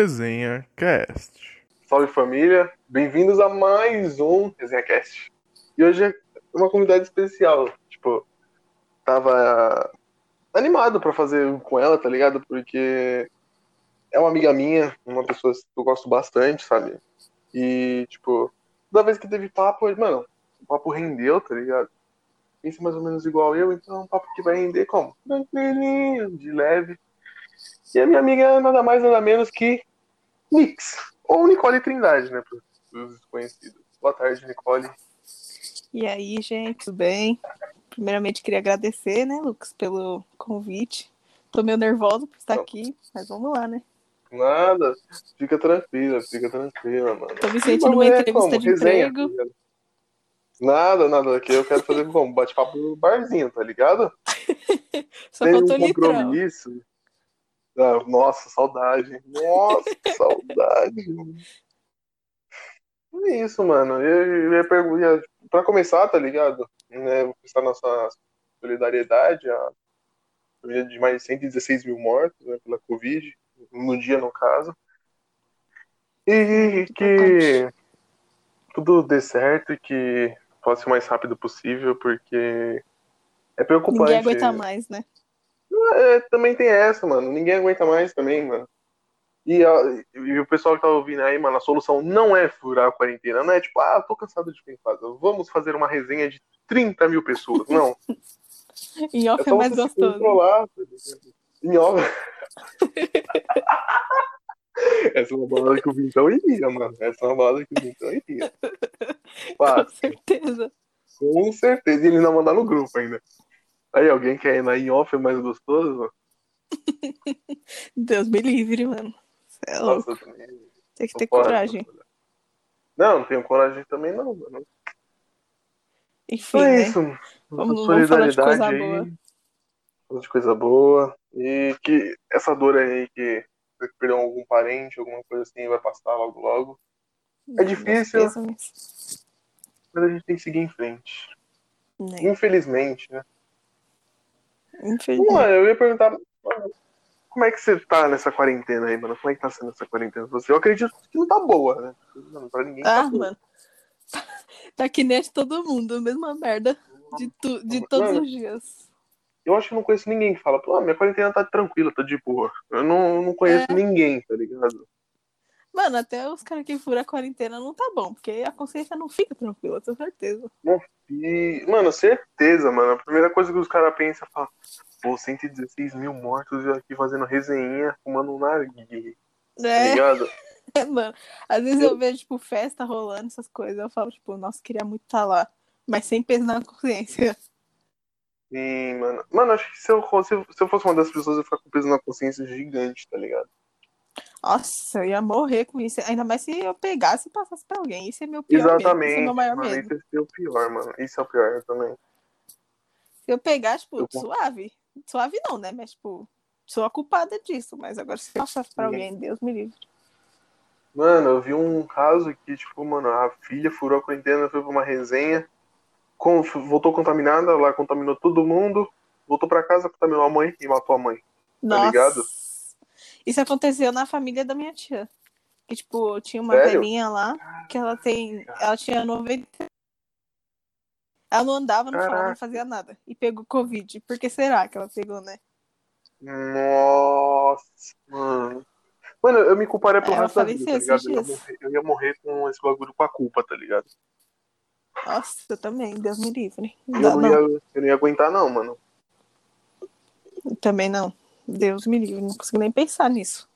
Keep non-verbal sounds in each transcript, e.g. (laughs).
Resenha Cast. Salve família, bem-vindos a mais um Resenha Cast. E hoje é uma convidada especial. Tipo, tava animado pra fazer com ela, tá ligado? Porque é uma amiga minha, uma pessoa que eu gosto bastante, sabe? E, tipo, toda vez que teve papo, mano, o papo rendeu, tá ligado? Pensa mais ou menos igual eu, então é um papo que vai render como? Tranquilinho, de leve. E a minha amiga é nada mais, nada menos que Nix. Ou Nicole Trindade, né? Para os desconhecidos. Boa tarde, Nicole. E aí, gente, tudo bem? Primeiramente, queria agradecer, né, Lucas, pelo convite. Tô meio nervosa por estar Não. aqui, mas vamos lá, né? Nada, fica tranquila, fica tranquila, mano. Tô me sentindo uma é entrevista como? de Resenha, emprego. tá? Nada, nada. Aqui eu quero fazer como? Bate-papo no barzinho, tá ligado? (laughs) Só Tem um litrão. Ah, nossa, saudade. Nossa, saudade. (laughs) É isso, mano. Eu, ia perguntar. Pra começar, tá ligado? Né, vou prestar nossa solidariedade à família de mais de 116 mil mortos né, pela Covid, no dia, no caso. E que tudo dê certo e que possa ser o mais rápido possível, porque é preocupante. Ninguém aguenta mais, né? É, também tem essa, mano. Ninguém aguenta mais também, mano. E, a- e o pessoal que tá ouvindo aí, mano, a solução não é furar a quarentena. Não é tipo, ah, tô cansado de ficar em casa. Vamos fazer uma resenha de 30 mil pessoas. Não. (laughs) Em É off é só mais gostoso. controlar. tá? Em off. (laughs) Essa é uma balada que o Vintão iria, mano. Essa é uma balada que o Vintão iria. (laughs) Com Fácil. certeza. Com certeza. E ele não mandar no grupo ainda. Aí, alguém quer ir na in off é mais gostoso? (laughs) Deus me livre, mano. É louco. Nossa. Tem que ter pode, coragem. não. Não, tenho coragem também não, mano. Enfim, Então é né? isso. Vamos- vamos falar de coisa solidariedade boa. aí. Falar de coisa boa. E que essa dor aí que você perdeu algum parente, alguma coisa assim, vai passar logo logo. É difícil. Mas a gente tem que seguir em frente. Né? Infelizmente, né? Infelizmente. Mano, eu ia perguntar. mano, Como é que você tá nessa quarentena aí, mano? Como é que tá sendo essa quarentena você? Eu acredito que não tá boa, né? Mano, pra ninguém tá Ah, boa. mano. (laughs) Tá que nem de todo mundo, mesma merda. De, tu, de todos Mano, os dias. Eu acho que não conheço ninguém que fala, pô, minha quarentena tá tranquila, tá de boa. Eu não, não conheço É. ninguém, tá ligado? Mano, até os caras que furam a quarentena não tá bom, porque a consciência não fica tranquila, tenho certeza. E, mano, certeza, mano. A primeira coisa que os caras pensam é falar, pô, 116 mil mortos eu aqui fazendo resenha, fumando um narguilé, tá É, ligado? (laughs) mano. Às vezes eu vejo, tipo, festa rolando, essas coisas. Eu falo, tipo, nossa, queria muito estar lá. Mas sem peso na consciência. Sim, mano. Mano, acho que se eu, fosse, se eu fosse uma dessas pessoas, eu ia ficar com peso na consciência gigante, tá ligado? Nossa, eu ia morrer com isso. Ainda mais se eu pegasse e passasse pra alguém. Isso é meu pior medo. Esse é Exatamente. meu maior mano, medo. esse é o pior, mano. Isso é o pior também. Se eu pegar, tipo, Eu- suave. Suave não, né? Mas, tipo, sou a culpada disso. Mas agora se eu passasse pra Sim. alguém, Deus me livre. Mano, eu vi um caso que, tipo, mano, a filha furou a quarentena, foi pra uma resenha, com- voltou contaminada, lá contaminou todo mundo, voltou pra casa, contaminou a mãe e matou a mãe. Nossa. ligado? Isso aconteceu na família da minha tia. Que, tipo, tinha uma Sério? velhinha lá que ela tem. Ela tinha 90. Ela não andava, não falava, não fazia nada. E pegou Covid. Por que será que ela pegou, né? Nossa, mano. Mano, eu me culparia pelo É, resto da vida, tá ligado? Eu ia, morrer, eu ia morrer com esse bagulho com a culpa, tá ligado? Nossa, eu também, Deus me livre. Não, Eu dá, não, não, ia, eu não ia aguentar, não, mano. também não. Deus me livre, não consigo nem pensar nisso.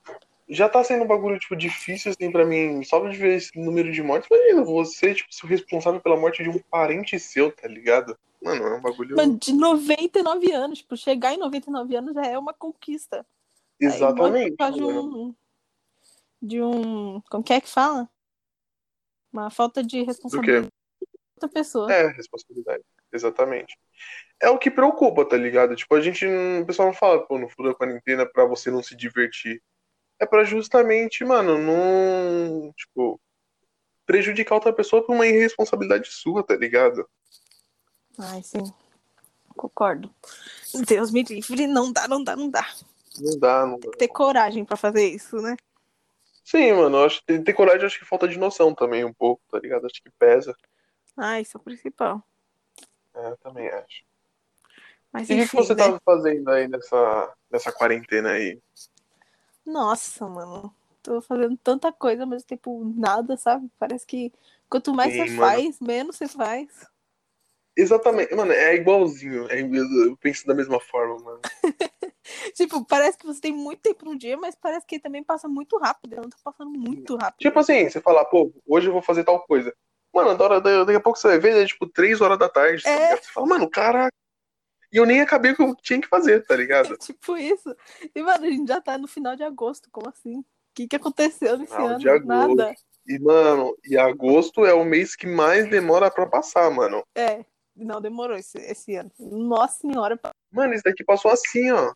Já tá sendo um bagulho, tipo, difícil, assim, pra mim, só de ver esse número de mortes. Imagina, você, tipo, ser o responsável pela morte de um parente seu, tá ligado? Mano, é um bagulho. Mano, de 99 anos, tipo, chegar em 99 anos já é uma conquista. Aí morre Exatamente. causa de um. De um. Como que é que fala? Uma falta de responsabilidade de outra pessoa. É, responsabilidade. Exatamente. É o que preocupa, tá ligado? Tipo, a gente. O pessoal não fala, pô, no furo da quarentena pra você não se divertir. É pra justamente, mano, não. Tipo. Prejudicar outra pessoa por uma irresponsabilidade sua, tá ligado? Ai, sim. Concordo. Deus me livre, não dá, não dá, não dá. Não dá, não dá. Ter coragem pra fazer isso, né? Sim, mano, eu acho que ter coragem acho que falta de noção também um pouco, tá ligado? Acho que pesa. Ah, isso é o principal. É, eu também acho. Mas E o que, você né? tava fazendo aí nessa, nessa quarentena aí? Nossa, mano. Tô fazendo tanta coisa mesmo tempo nada, sabe? Parece que quanto mais Sim, você mano. faz, menos você faz. Exatamente, mano, é igualzinho. É, eu penso da mesma forma, mano. (laughs) Tipo, parece que você tem muito tempo no dia, mas parece que também passa muito rápido. Não tô passando muito rápido. Tipo assim, você fala, pô, hoje eu vou fazer tal coisa. Mano, da hora, da- daqui a pouco você vai ver, é tipo 3 horas da tarde. tá É. ligado? Você fala, mano, caraca. E eu nem acabei o que eu tinha que fazer, tá ligado? É tipo isso. E, mano, a gente já tá no final de agosto. Como assim? O que, que aconteceu nesse Final ano? de agosto. Nada. E, mano, e agosto é o mês que mais demora pra passar, mano. É. Não, demorou esse, esse ano. Nossa senhora. Mano, isso daqui passou assim, ó.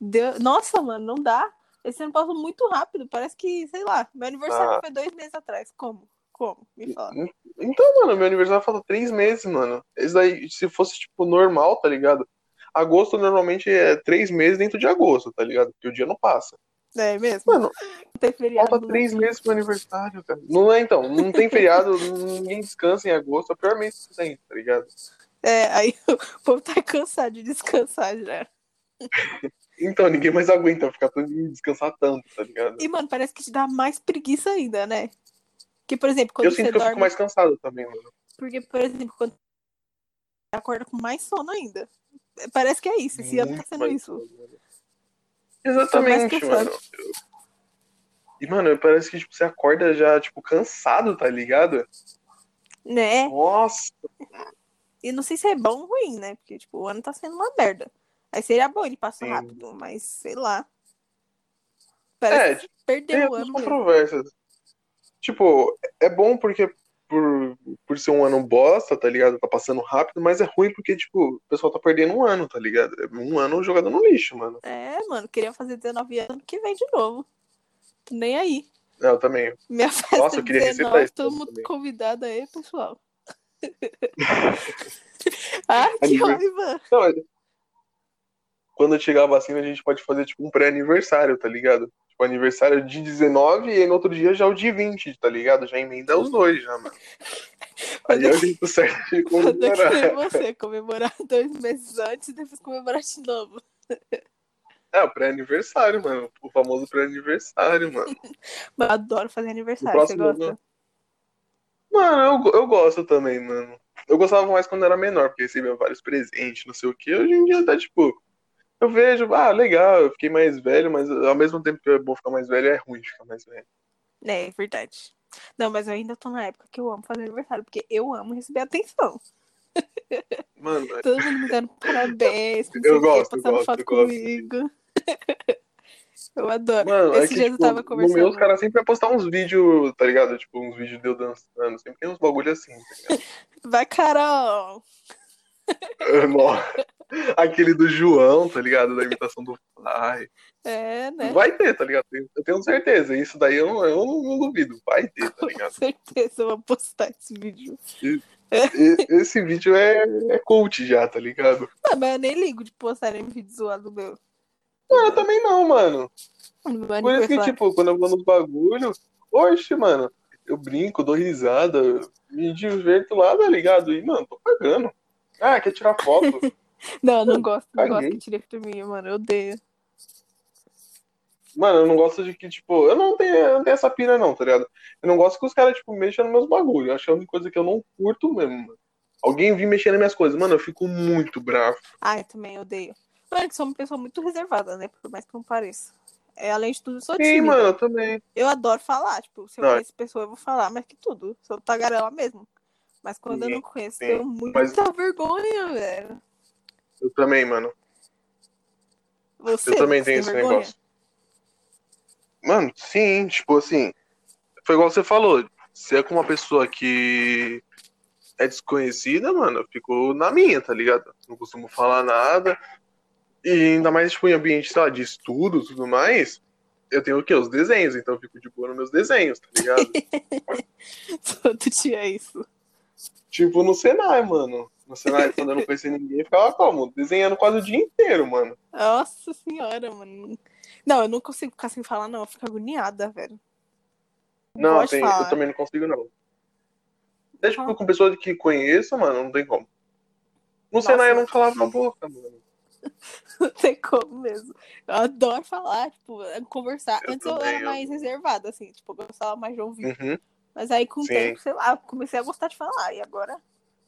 Deu... Nossa, mano, não dá. Esse ano passou muito rápido. Parece que, sei lá, meu aniversário Ah. foi dois meses atrás. Como? Como? Me fala. Então, mano, meu aniversário falta três meses, mano. Esse daí, se fosse, tipo, normal, tá ligado? Agosto normalmente é três meses dentro de agosto, tá ligado? Porque o dia não passa. É mesmo? Mano, tem feriado. falta né? três meses pro aniversário, cara. Não é então, não tem feriado, ninguém descansa em agosto, é o pior mês que tem, tá ligado? É, aí (laughs) o povo tá cansado de descansar já. Então, ninguém mais aguenta ficar tanto descansar tanto, tá ligado? E, mano, parece que te dá mais preguiça ainda, né? Que, por exemplo, quando Eu você sinto que eu fico mais cansado também, mano. Porque, por exemplo, quando você acorda com mais sono ainda. Parece que é isso. Esse ano tá sendo isso. Exatamente, mano. Eu- E, mano, parece que tipo, você acorda já, tipo, cansado, tá ligado? Né? Nossa, E não sei se é bom ou ruim, né? Porque, tipo, o ano tá sendo uma merda. Aí seria bom ele passar Sim. rápido, mas sei lá. É, Parece que tem perdeu o ano mesmo. controvérsias. Tipo, é bom porque por, por ser um ano bosta, tá ligado? Tá passando rápido, mas é ruim porque, tipo, o pessoal tá perdendo um ano, tá ligado? Um ano jogado no lixo, mano. É, mano, queria fazer 19 anos ano que vem de novo. Tô nem aí. É, Eu também. Minha festa Nossa, eu queria recitar 19, isso todo mundo convidado aí, pessoal. (laughs) Ai, que raiva! Não, quando chegar a vacina, a gente pode fazer, tipo, um pré-aniversário, tá ligado? Tipo, aniversário de 19 e aí no outro dia já o de 20, tá ligado? Já emenda os dois, já, mano. (laughs) Aí é o jeito certo de comemorar. queria você comemorar (laughs) dois meses antes e depois comemorar de novo. É, o pré-aniversário, mano. O famoso pré-aniversário, mano. (laughs) Eu adoro fazer aniversário, você gosta? ano. Mano, eu, eu gosto também, mano. Eu gostava mais quando era menor, porque recebia vários presentes, não sei o que. Hoje em dia tá tipo. Eu vejo, ah, legal, eu fiquei mais velho, mas ao mesmo tempo que é bom ficar mais velho, é ruim ficar mais velho. É, é verdade. Não, mas eu ainda tô na época que eu amo fazer aniversário, porque eu amo receber atenção. (laughs) Mano, Todo mundo me dando parabéns, (laughs) Eu quê, gosto, eu passando gosto, foto eu gosto. comigo. (laughs) eu adoro. mano, é Esse que, dia eu tipo, tava no conversando. meu, os caras sempre vai postar uns vídeos, tá ligado? Tipo, uns vídeos de eu dançando. Sempre tem uns bagulho assim, tá? Vai, Carol! Nossa. Aquele do João, tá ligado? Da imitação do Fly. É, né? Vai ter, tá ligado? Eu tenho certeza. Isso daí eu não, eu não, duvido. Vai ter, tá Com ligado? certeza eu vou postar esse vídeo. E- Esse vídeo é, é cult já, tá ligado? Não, mas eu nem ligo de postarem vídeo zoado meu. Não, eu também não, mano. No meu Por isso que, tipo, quando eu vou nos bagulho, oxe, mano, eu brinco, dou risada, me diverto lá, tá ligado? E, mano, tô pagando. Ah, quer tirar foto? (laughs) Não, eu não gosto. Não gosto Caguei. que tire mim, mano. Eu odeio. Mano, eu não gosto de que, tipo, eu não tenho, eu não tenho essa pira, não, tá ligado? Eu não gosto que os caras, tipo, mexam nos meus bagulhos. Eu acho que é a única coisa que eu não curto mesmo, mano. Alguém vir mexer nas minhas coisas, mano, eu fico muito bravo. Ai, também odeio. Mano, que sou uma pessoa muito reservada, né? Por mais que não pareça. É, além de tudo, eu sou Sim, tímida. mano, eu também. Eu adoro falar, tipo, se eu Não, conheço pessoa, eu vou falar, mas que tudo. Sou tagarela mesmo. Mas quando eu Sim, não conheço, sim. tenho muita Mas- vergonha, velho. Eu também, mano. Você, Eu também tenho esse vergonha? negócio. Mano, sim, tipo assim. Foi igual você falou. Se é com uma pessoa que é desconhecida, mano, eu fico na minha, tá ligado? Não costumo falar nada. E ainda mais, tipo, em ambiente, sei lá, de estudo e tudo mais. Eu tenho o quê? Os desenhos, então eu fico de boa nos meus desenhos, tá ligado? (laughs) Todo dia é isso. Tipo no Senai, mano. No Senai, (laughs) quando eu não conhecia ninguém, eu ficava como? Desenhando quase o dia inteiro, mano. Nossa senhora, mano. Não, eu não consigo ficar sem falar, não. Eu fico agoniada, velho. Não, Pode tem, eu também não consigo, não. Até, tipo, Fala. com pessoas que conheço, mano, não tem como. No Nossa. Senai eu não falava na boca, mano. (laughs) Não tem como mesmo. Eu adoro falar, tipo, conversar. Eu Antes eu também, era eu- mais reservada, assim, tipo, eu gostava mais de ouvir. Uhum. Mas aí com o Sim. tempo, sei lá, comecei a gostar de falar. E agora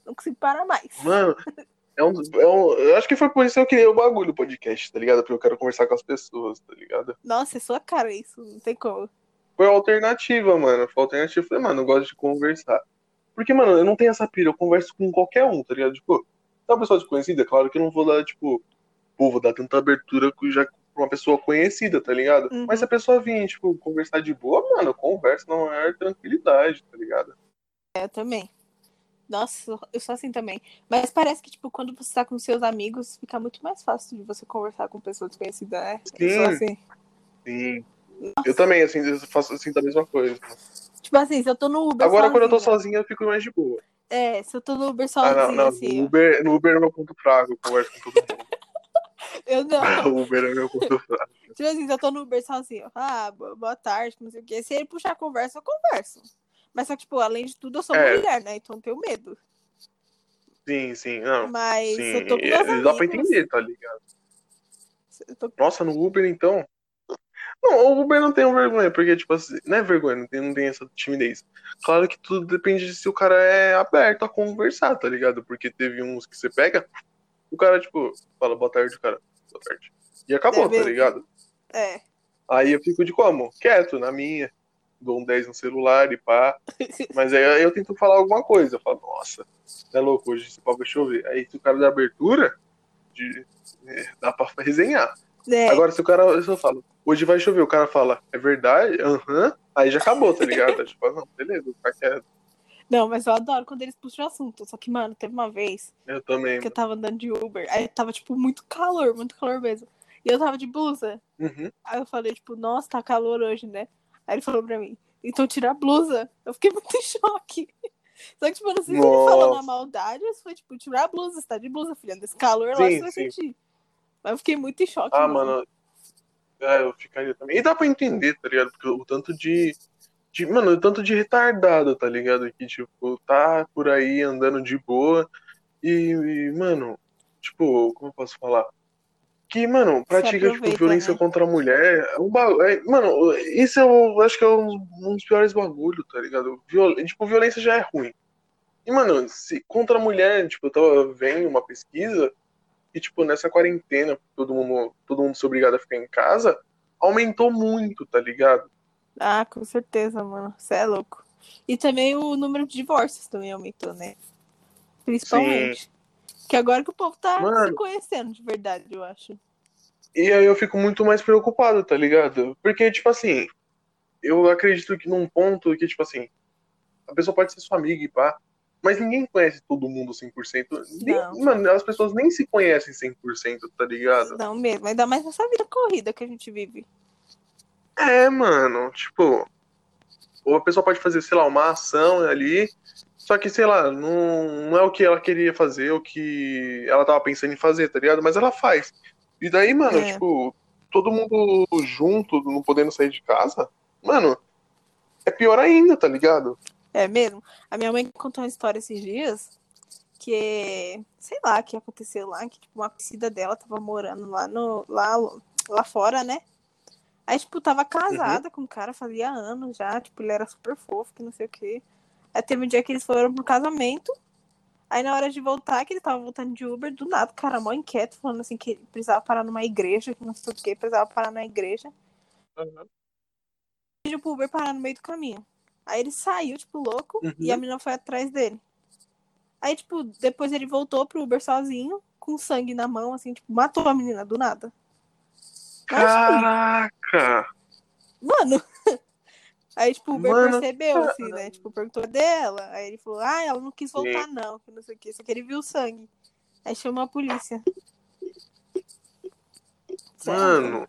não consigo parar mais. Mano, (laughs) é um, é um- eu acho que foi por isso que eu criei o bagulho do podcast, tá ligado? Porque eu quero conversar com as pessoas, tá ligado? Nossa, é sua cara isso, não tem como. Foi a alternativa, mano. Foi a alternativa. Eu falei, mano, eu gosto de conversar. Porque, mano, eu não tenho essa pira, eu converso com qualquer um, tá ligado? Tipo, se é uma pessoa desconhecida, claro que eu não vou dar, tipo, pô, vou dar tanta abertura com- já com uma pessoa conhecida, tá ligado? Uhum. Mas se a pessoa vir, tipo, conversar de boa, mano, eu converso na maior tranquilidade, tá ligado? É, eu também. Nossa, eu sou assim também. Mas parece que, tipo, quando você tá com seus amigos, fica muito mais fácil de você conversar com pessoas desconhecidas, né? Eu sou Sim. assim. Sim. Eu também, assim, eu faço assim da mesma coisa. Tipo assim, se eu tô no Uber Agora, quando eu tô sozinha- eu fico mais de boa. É, se eu tô no Uber Ah, sozinha, não, não. assim, No. Uber, no Uber é meu ponto fraco, eu converso com todo mundo. Eu não. (laughs) o Uber é meu fraco. Tipo assim, se eu tô no Uber sozinho, ah, bo- boa tarde, não sei o quê. Se ele puxar a conversa, eu converso. Mas só que, tipo, além de tudo, eu sou É. mulher, né? Então eu tenho medo. Sim, sim, não. Mas Sim, eu tô com é, meus dá pra entender, tá ligado? tô- Nossa, no Uber, então. Não, o Uber não tem vergonha, porque, tipo assim, não é vergonha, não tem, não tem essa timidez. Claro que tudo depende de se o cara é aberto a conversar, tá ligado? Porque teve uns que você pega, o cara, tipo, fala boa tarde, o cara, E acabou, tá mesmo. ligado? É. Aí eu fico de como? Quieto, na minha. Dou um 10 no celular e pá. (laughs) Mas aí eu tento falar alguma coisa. Eu falo, nossa, é louco, hoje esse pau vai chover. Aí se o cara dá abertura, de, é, dá pra resenhar. É, Agora se o cara, eu falo, hoje vai chover, o cara fala, é verdade? Aham. Aí já acabou, tá ligado? (laughs) tipo, não, beleza, ficar quieto. Não, mas eu adoro quando eles puxam o assunto. Só que, mano, teve uma vez Eu também. que eu tava andando de Uber. Aí tava, tipo, muito calor, muito calor mesmo. E eu tava de blusa. Uhum. Aí eu falei, tipo, nossa, tá calor hoje, né? Aí ele falou pra mim, então tira a blusa. Eu fiquei (laughs) muito em choque. Só que, tipo, eu não sei se ele falou na maldade ou se foi, tipo, tirar a blusa. Você tá de blusa, filha. Desse calor lá Sim, você vai sentir. Mas eu fiquei muito em choque. Ah, mano. É, eu ficaria também. E dá pra entender, tá ligado? Porque o tanto de. De mano, tanto de retardado, tá ligado? Que, tipo, tá por aí andando de boa. E, e, mano, tipo, como eu posso falar? Que, mano, pratica, tipo, violência né? contra a mulher. É um ba- é- mano, isso eu acho que é um, um dos piores bagulhos, tá ligado? Viol... Tipo, violência já é ruim. E, mano, se contra a mulher, tipo, eu tava vendo uma pesquisa e, tipo, nessa quarentena, todo mundo, todo mundo se obrigado a ficar em casa, aumentou muito, tá ligado? Ah, com certeza, mano. Você é louco. E também o número de divórcios também aumentou, né? Principalmente. Que agora que o povo tá Mano. se conhecendo de verdade, eu acho. E aí eu fico muito mais preocupado, tá ligado? Porque, tipo assim, eu acredito que num ponto que, tipo assim, a pessoa pode ser sua amiga e pá, mas ninguém conhece todo mundo 100%. Nem, Não. mano, as pessoas nem se conhecem 100%, tá ligado? Não mesmo. Ainda mais nessa vida corrida que a gente vive. É, mano, tipo, ou a pessoa pode fazer, sei lá, uma ação ali, só que, sei lá, não, não é o que ela queria fazer, o que ela tava pensando em fazer, tá ligado? Mas ela faz. E daí, mano, É. tipo, todo mundo junto, não podendo sair de casa, mano, é pior ainda, tá ligado? É mesmo? A minha mãe contou uma história esses dias que, sei lá, que aconteceu lá, que tipo, uma conhecida dela tava morando lá no lá, lá fora, né? Aí, tipo, tava casada com o cara, fazia anos já, tipo, ele era super fofo, que não sei o quê. Aí teve um dia que eles foram pro casamento. Aí na hora de voltar, que ele tava voltando de Uber, do nada, o cara mó inquieto, falando assim que ele precisava parar numa igreja, que não sei o quê, precisava parar na igreja. pediu pro Uber parar no meio do caminho. Aí ele saiu, tipo, louco, Uhum. e a menina foi atrás dele. Aí, tipo, depois ele voltou pro Uber sozinho, com sangue na mão, assim, tipo, matou a menina do nada. Caraca! mano. (laughs) Aí, tipo, o Uber Mano, percebeu, assim, né? Tipo, perguntou dela. Aí ele falou, ah, ela não quis Sim. voltar, não, que não sei o que, só que ele viu o sangue. Aí chamou a polícia. Sério? Mano.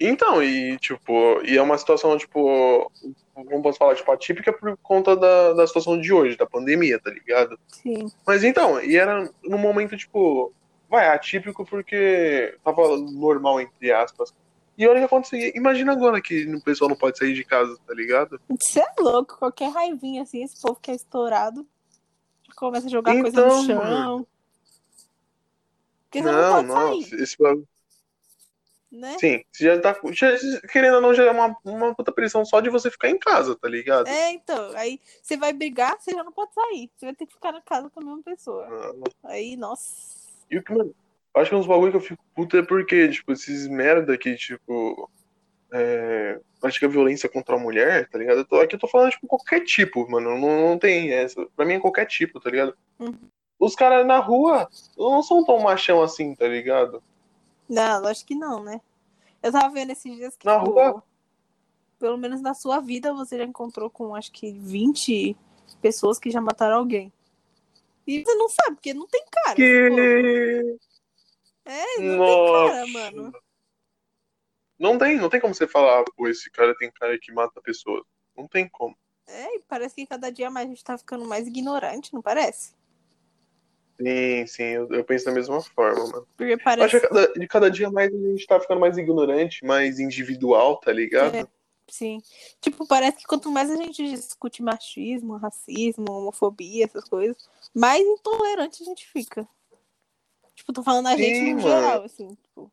Então, e tipo, e é uma situação, tipo, como posso falar, tipo, atípica por conta da, da situação de hoje, da pandemia, tá ligado? Sim. Mas então, e era num momento, tipo, vai, atípico porque tava normal, entre aspas. E olha o que aconteceu. Imagina agora que o pessoal não pode sair de casa, tá ligado? Você é louco, qualquer raivinha assim, esse povo que é estourado. Começa a jogar coisa Então, no chão. mano. Porque você não, Não, pode não. sair, Esse né? Sim, você já tá. Já, querendo ou não, já é uma, uma puta pressão só de você ficar em casa, tá ligado? É, então, aí você vai brigar, você já não pode sair. Você vai ter que ficar na casa com a mesma pessoa. Ah, Aí, nossa. E o que, mano, acho que uns bagulho que eu fico puto é porque, tipo, esses merda que, tipo, é, pratica violência contra a mulher, tá ligado? Eu tô- aqui eu tô falando, tipo, qualquer tipo, mano, não, não tem essa. Pra mim é qualquer tipo, tá ligado? Uhum. Os caras na rua não são tão machão assim, tá ligado? Não, lógico que não, né? Eu tava vendo esses dias que, Na tipo, rua? pelo menos na sua vida, você já encontrou com acho que 20 pessoas que já mataram alguém. E você não sabe, porque não tem cara. Que. É, não tem cara, Nossa. mano. Não tem, não tem como você falar, pô, esse cara tem cara que mata pessoas. Não tem como. É, e parece que cada dia mais a gente tá ficando mais ignorante, não parece? Sim, sim, eu, eu penso da mesma forma, mano. Porque Eu acho parece. que cada, de cada dia mais a gente tá ficando mais ignorante, mais individual, tá ligado? É. Sim. Tipo, parece que quanto mais a gente discute machismo, racismo, homofobia, essas coisas, mais intolerante a gente fica. Tipo, tô falando a Sim, gente no geral, assim, tipo,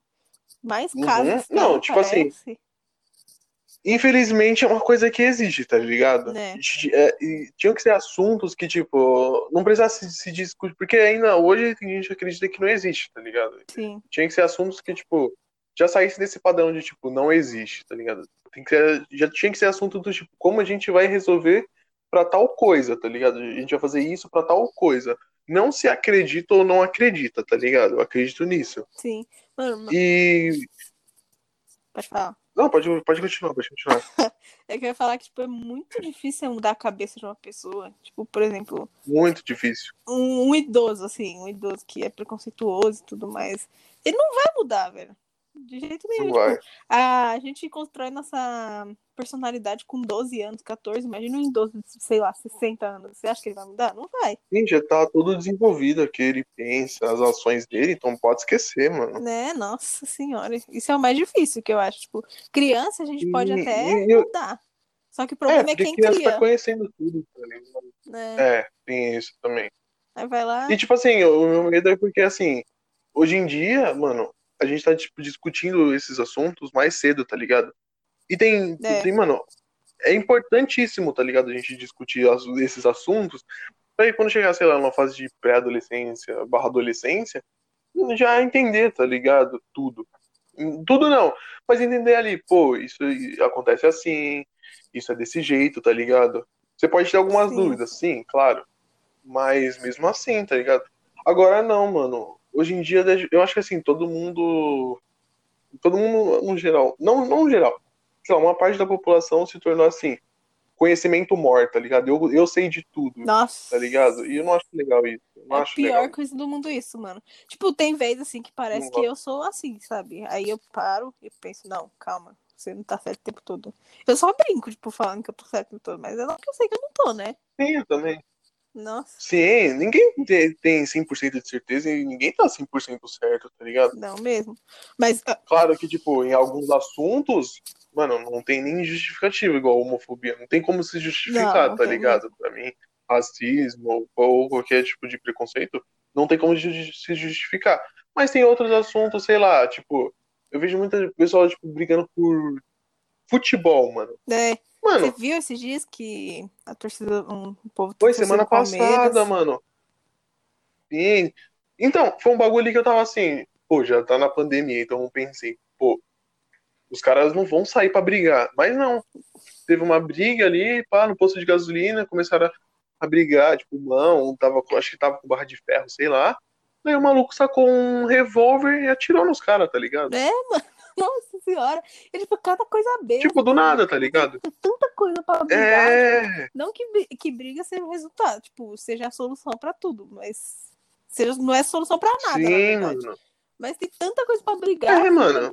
mais Uhum. casos. Não, tem, tipo assim, parece. Infelizmente é uma coisa que existe, tá ligado? Né. É, e tinham que ser assuntos que, tipo, não precisasse se discutir, porque ainda hoje tem gente que acredita que não existe, tá ligado? Sim, Tinha que ser assuntos que, tipo, já saísse desse padrão de, tipo, não existe, tá ligado? Tem que ser, já tinha que ser assunto do tipo, como a gente vai resolver pra tal coisa, tá ligado? A gente vai fazer isso pra tal coisa. Não se acredita ou não acredita, tá ligado? Eu acredito nisso. sim. Mano, E. pode falar. Não, pode, pode continuar, pode continuar. (laughs) É que eu ia falar que, tipo, é muito difícil mudar a cabeça de uma pessoa. Tipo, por exemplo, Muito difícil. um, um idoso, assim, um idoso que é preconceituoso e tudo mais. Ele não vai mudar, velho. De jeito nenhum. Tipo, a gente constrói nossa personalidade com 12 anos, 14. Imagina idoso de, sei lá, 60 anos. Você acha que ele vai mudar? Não vai. Sim, já tá todo desenvolvido o que ele pensa, as ações dele, então pode esquecer, mano. Né? Nossa senhora. Isso é o mais difícil que eu acho. Tipo, criança a gente pode E- até e eu- mudar. Só que o É, problema é, porque quem criança cria. tá conhecendo tudo, tá ligado? Né? É, tem isso também. Aí vai lá. E tipo assim, o meu medo é porque assim, hoje em dia, mano, a gente tá tipo, discutindo esses assuntos mais cedo, tá ligado? E tem, É. tem, mano, é importantíssimo, tá ligado? A gente discutir as- esses assuntos. Pra aí quando chegar, sei lá, numa fase de pré-adolescência, barra adolescência, já entender, tá ligado? Tudo. Tudo não, mas entender ali, pô, isso acontece assim, isso é desse jeito, tá ligado? Você pode ter algumas Sim. dúvidas, sim, claro. Mas mesmo assim, tá ligado? Agora não, mano. Hoje em dia, eu acho que assim, todo mundo. Todo mundo, no geral. Não, não no geral. Sei lá, uma parte da população se tornou assim. Conhecimento morto, tá ligado? Eu, eu sei de tudo, Nossa. tá ligado? E eu não acho legal isso. Eu não É a pior legal. coisa do mundo isso, mano. Tipo, tem vezes assim que parece Não que eu sou assim, sabe? Aí eu paro e penso, não, calma, você não tá certo o tempo todo. Eu só brinco, tipo, falando que eu tô certo o tempo todo, mas é lá que eu sei que eu não tô, né? Sim, eu também. Nossa, Sim, ninguém te- tem 100% de certeza e ninguém tá 100% certo, tá ligado? não mesmo. Mas, ah, Claro que, tipo, em alguns assuntos, mano, não tem nem justificativa igual a homofobia. Não tem como se justificar, Não, tá ligado? Pra mim, racismo ou qualquer tipo de preconceito, não tem como se justificar. Mas tem outros assuntos, sei lá, tipo, eu vejo muita pessoa, tipo, brigando por futebol, mano. é, Mano, você viu esses dias que a torcida, um, o povo foi torcendo semana passada, mano. Sim. Então, foi um bagulho ali que eu tava assim, pô, já tá na pandemia, então eu pensei, pô, os caras não vão sair pra brigar. Mas não. Teve uma briga ali, pá, no posto de gasolina, começaram a, brigar, tipo, não, tava, acho que tava com barra de ferro, sei lá. Aí o maluco sacou um revólver e atirou nos caras, tá ligado? É, mano, (laughs) nossa senhora. E, tipo, cada coisa besta. Tipo, do nada, tá ligado? Tem tanta coisa pra brigar. É. Não que, que briga seja o resultado, tipo, seja a solução pra tudo, mas seja, não é solução pra nada, na Sim, verdade. mano. Mas tem tanta coisa pra brigar. É, mano.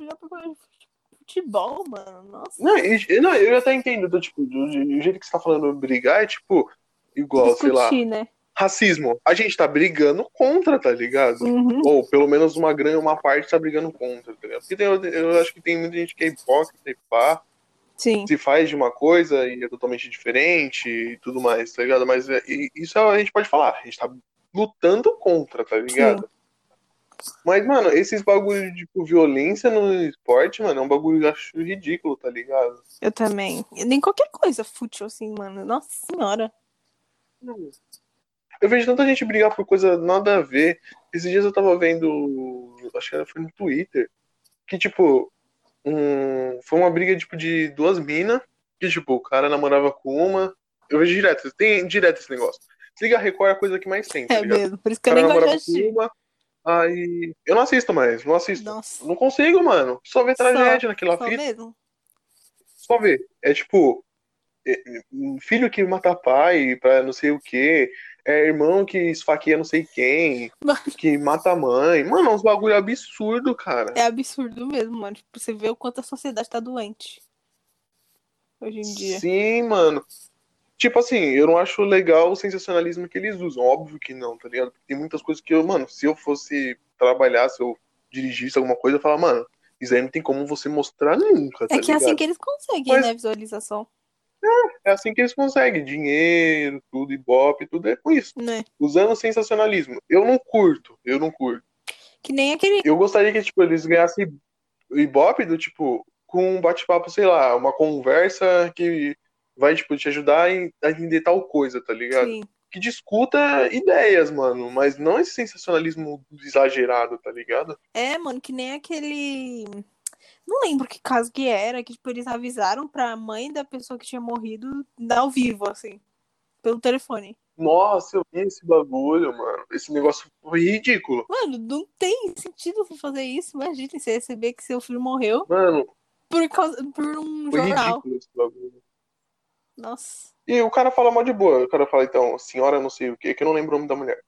Futebol, mano. Nossa. Não, e- não, eu até entendo, do, tipo, do, do jeito que você tá falando brigar é tipo, igual, sei lá. Discutir, né? Racismo. A gente tá brigando contra, tá ligado? Uhum. Ou pelo menos uma grande, uma parte tá brigando contra, tá ligado? Porque tem- eu, acho que tem muita gente que é hipócrita e pá, Sim. se faz de uma coisa e é totalmente diferente e tudo mais, tá ligado? Mas é, e- isso a gente pode falar, a gente tá lutando contra, tá ligado? Mas, mano, esses bagulho de tipo, violência no esporte, mano, é um bagulho que eu acho ridículo, tá ligado? Eu também. Nem qualquer coisa fútil assim, mano. Nossa senhora. Eu vejo tanta gente brigar por coisa nada a ver. Esses dias eu tava vendo, acho que foi no Twitter, que, tipo, um, foi uma briga, tipo, de duas minas, que, tipo, o cara namorava com uma. Eu vejo direto, tem direto esse negócio. Se liga a Record é a coisa que mais tem, tá É ligado? mesmo. Por isso que eu nem gosto de namorava com assistir. uma, aí... Eu não assisto mais, não assisto. Nossa. Não consigo, mano. Só ver tragédia naquela Só fita. mesmo? Só ver. É tipo, é, um filho que mata pai pra não sei o quê. É irmão que esfaqueia não sei quem. Mano. Que mata a mãe. Mano, é uns bagulho absurdo, cara. É absurdo mesmo, mano. Tipo, você vê o quanto a sociedade tá doente. Hoje em dia. Sim, mano. Tipo assim, eu não acho legal o sensacionalismo que eles usam. Óbvio que não, tá ligado? Porque tem muitas coisas que eu, mano, se eu fosse trabalhar, se eu dirigisse alguma coisa, eu falar, mano, isso aí não tem como você mostrar nunca, tá É que é ligado? assim que eles conseguem, Mas- né? Visualização. É assim que eles conseguem. Dinheiro, tudo, ibope, tudo é com isso. Né? Usando sensacionalismo. Eu não curto, eu não curto. Que nem aquele. Eu gostaria que, tipo, eles ganhassem o ibope do, tipo, com um bate-papo, sei lá, uma conversa que vai, tipo, te ajudar a entender tal coisa, tá ligado? Sim. Que discuta ideias, mano, mas não esse sensacionalismo exagerado, tá ligado? É, mano, que nem aquele. Não lembro que caso que era, que tipo, eles avisaram pra mãe da pessoa que tinha morrido ao vivo, assim. Pelo telefone. Nossa, eu vi esse bagulho, mano. Esse negócio foi ridículo. Mano, não tem sentido fazer isso. Imagina você receber que seu filho morreu Mano, por, causa, por um foi jornal. ridículo esse bagulho. Nossa. E o cara fala mal de boa. O cara fala, então, senhora não sei o que, que eu não lembro o nome da mulher.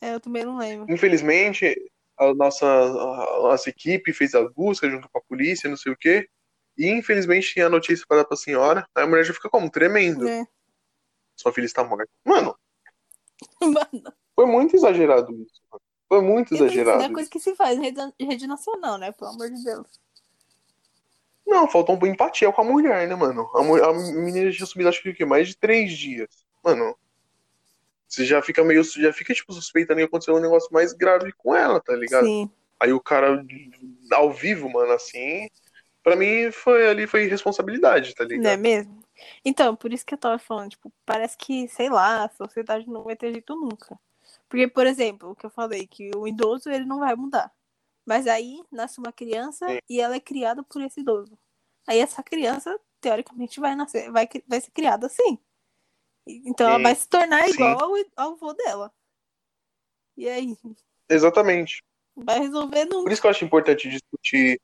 É, eu também não lembro. Infelizmente, a nossa, a nossa equipe fez a busca junto com a polícia, não sei o que. E infelizmente tinha a notícia para dar pra senhora. Aí a mulher já fica como? Tremendo. É. Sua filha está morta. Mano, Mano, foi muito exagerado isso. mano. Foi muito isso não exagerado. é coisa que se faz em rede, rede nacional, né? Pelo amor de Deus. Não, faltou um empatia com a mulher, né, mano? A, mu- a menina tinha subido, acho que o quê? mais de três dias. Mano, você já fica meio. Já fica, tipo, suspeitando que aconteceu um negócio mais grave com ela, tá ligado? Sim. Aí o cara, ao vivo, mano, assim. Pra mim, foi ali, foi irresponsabilidade, tá Não é ligado? mesmo? Então, por isso que eu tava falando, tipo, parece que, sei lá, a sociedade não vai ter jeito nunca. Porque, por exemplo, o que eu falei, que o idoso ele não vai mudar. Mas aí nasce uma criança Sim. e ela é criada por esse idoso. Aí essa criança, teoricamente, vai nascer, vai, vai ser criada assim. Então ela vai se tornar Sim. igual ao, ao avô dela. E aí, Exatamente. vai resolver Por nunca. isso que eu acho importante discutir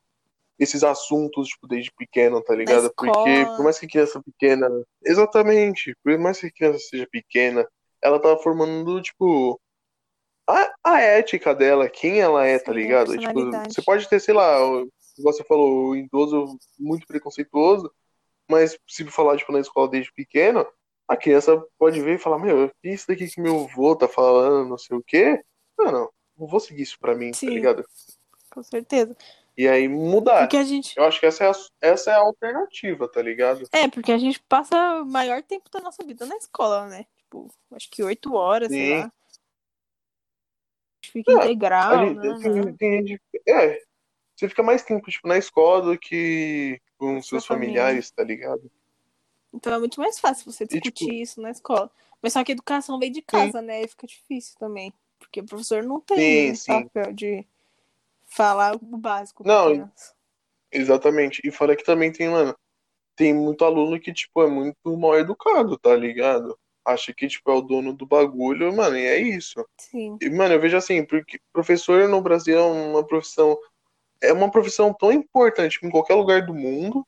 esses assuntos, tipo, desde pequeno, tá ligado? Porque por mais que a criança pequena. Exatamente. Por mais que a criança seja pequena, ela tá formando, tipo. A, a ética dela, quem ela é, tá Sim, a ligado? Tipo, você pode ter, sei lá, você falou, o idoso muito preconceituoso, mas se falar, tipo, na escola desde pequeno, a criança pode ver e falar, meu, que isso daqui que meu avô tá falando, não sei o quê. Mano, não vou seguir isso pra mim, Sim. tá ligado? Com certeza. E aí mudar. Porque a gente. Eu acho que essa é a, essa é a alternativa, tá ligado? É, porque a gente passa o maior tempo da nossa vida na escola, né? Tipo, acho que oito horas, sei Sim. lá. Fica É, integral, gente- né? tem, tem gente. É, você fica mais tempo, tipo, na escola do que com seus família. familiares, tá ligado? Então é muito mais fácil você tipo, discutir isso na escola. Mas só que a educação vem de casa, né? E fica difícil também. Porque o professor não tem Sim, sim. papel de falar o básico Não. Exatamente. E fora que também tem, mano, tem muito aluno que, tipo, é muito mal educado, tá ligado? Acha que, tipo, é o dono do bagulho, mano, e é isso. Sim. E, mano, eu vejo assim, porque professor no Brasil é uma profissão. É uma profissão tão importante em qualquer lugar do mundo,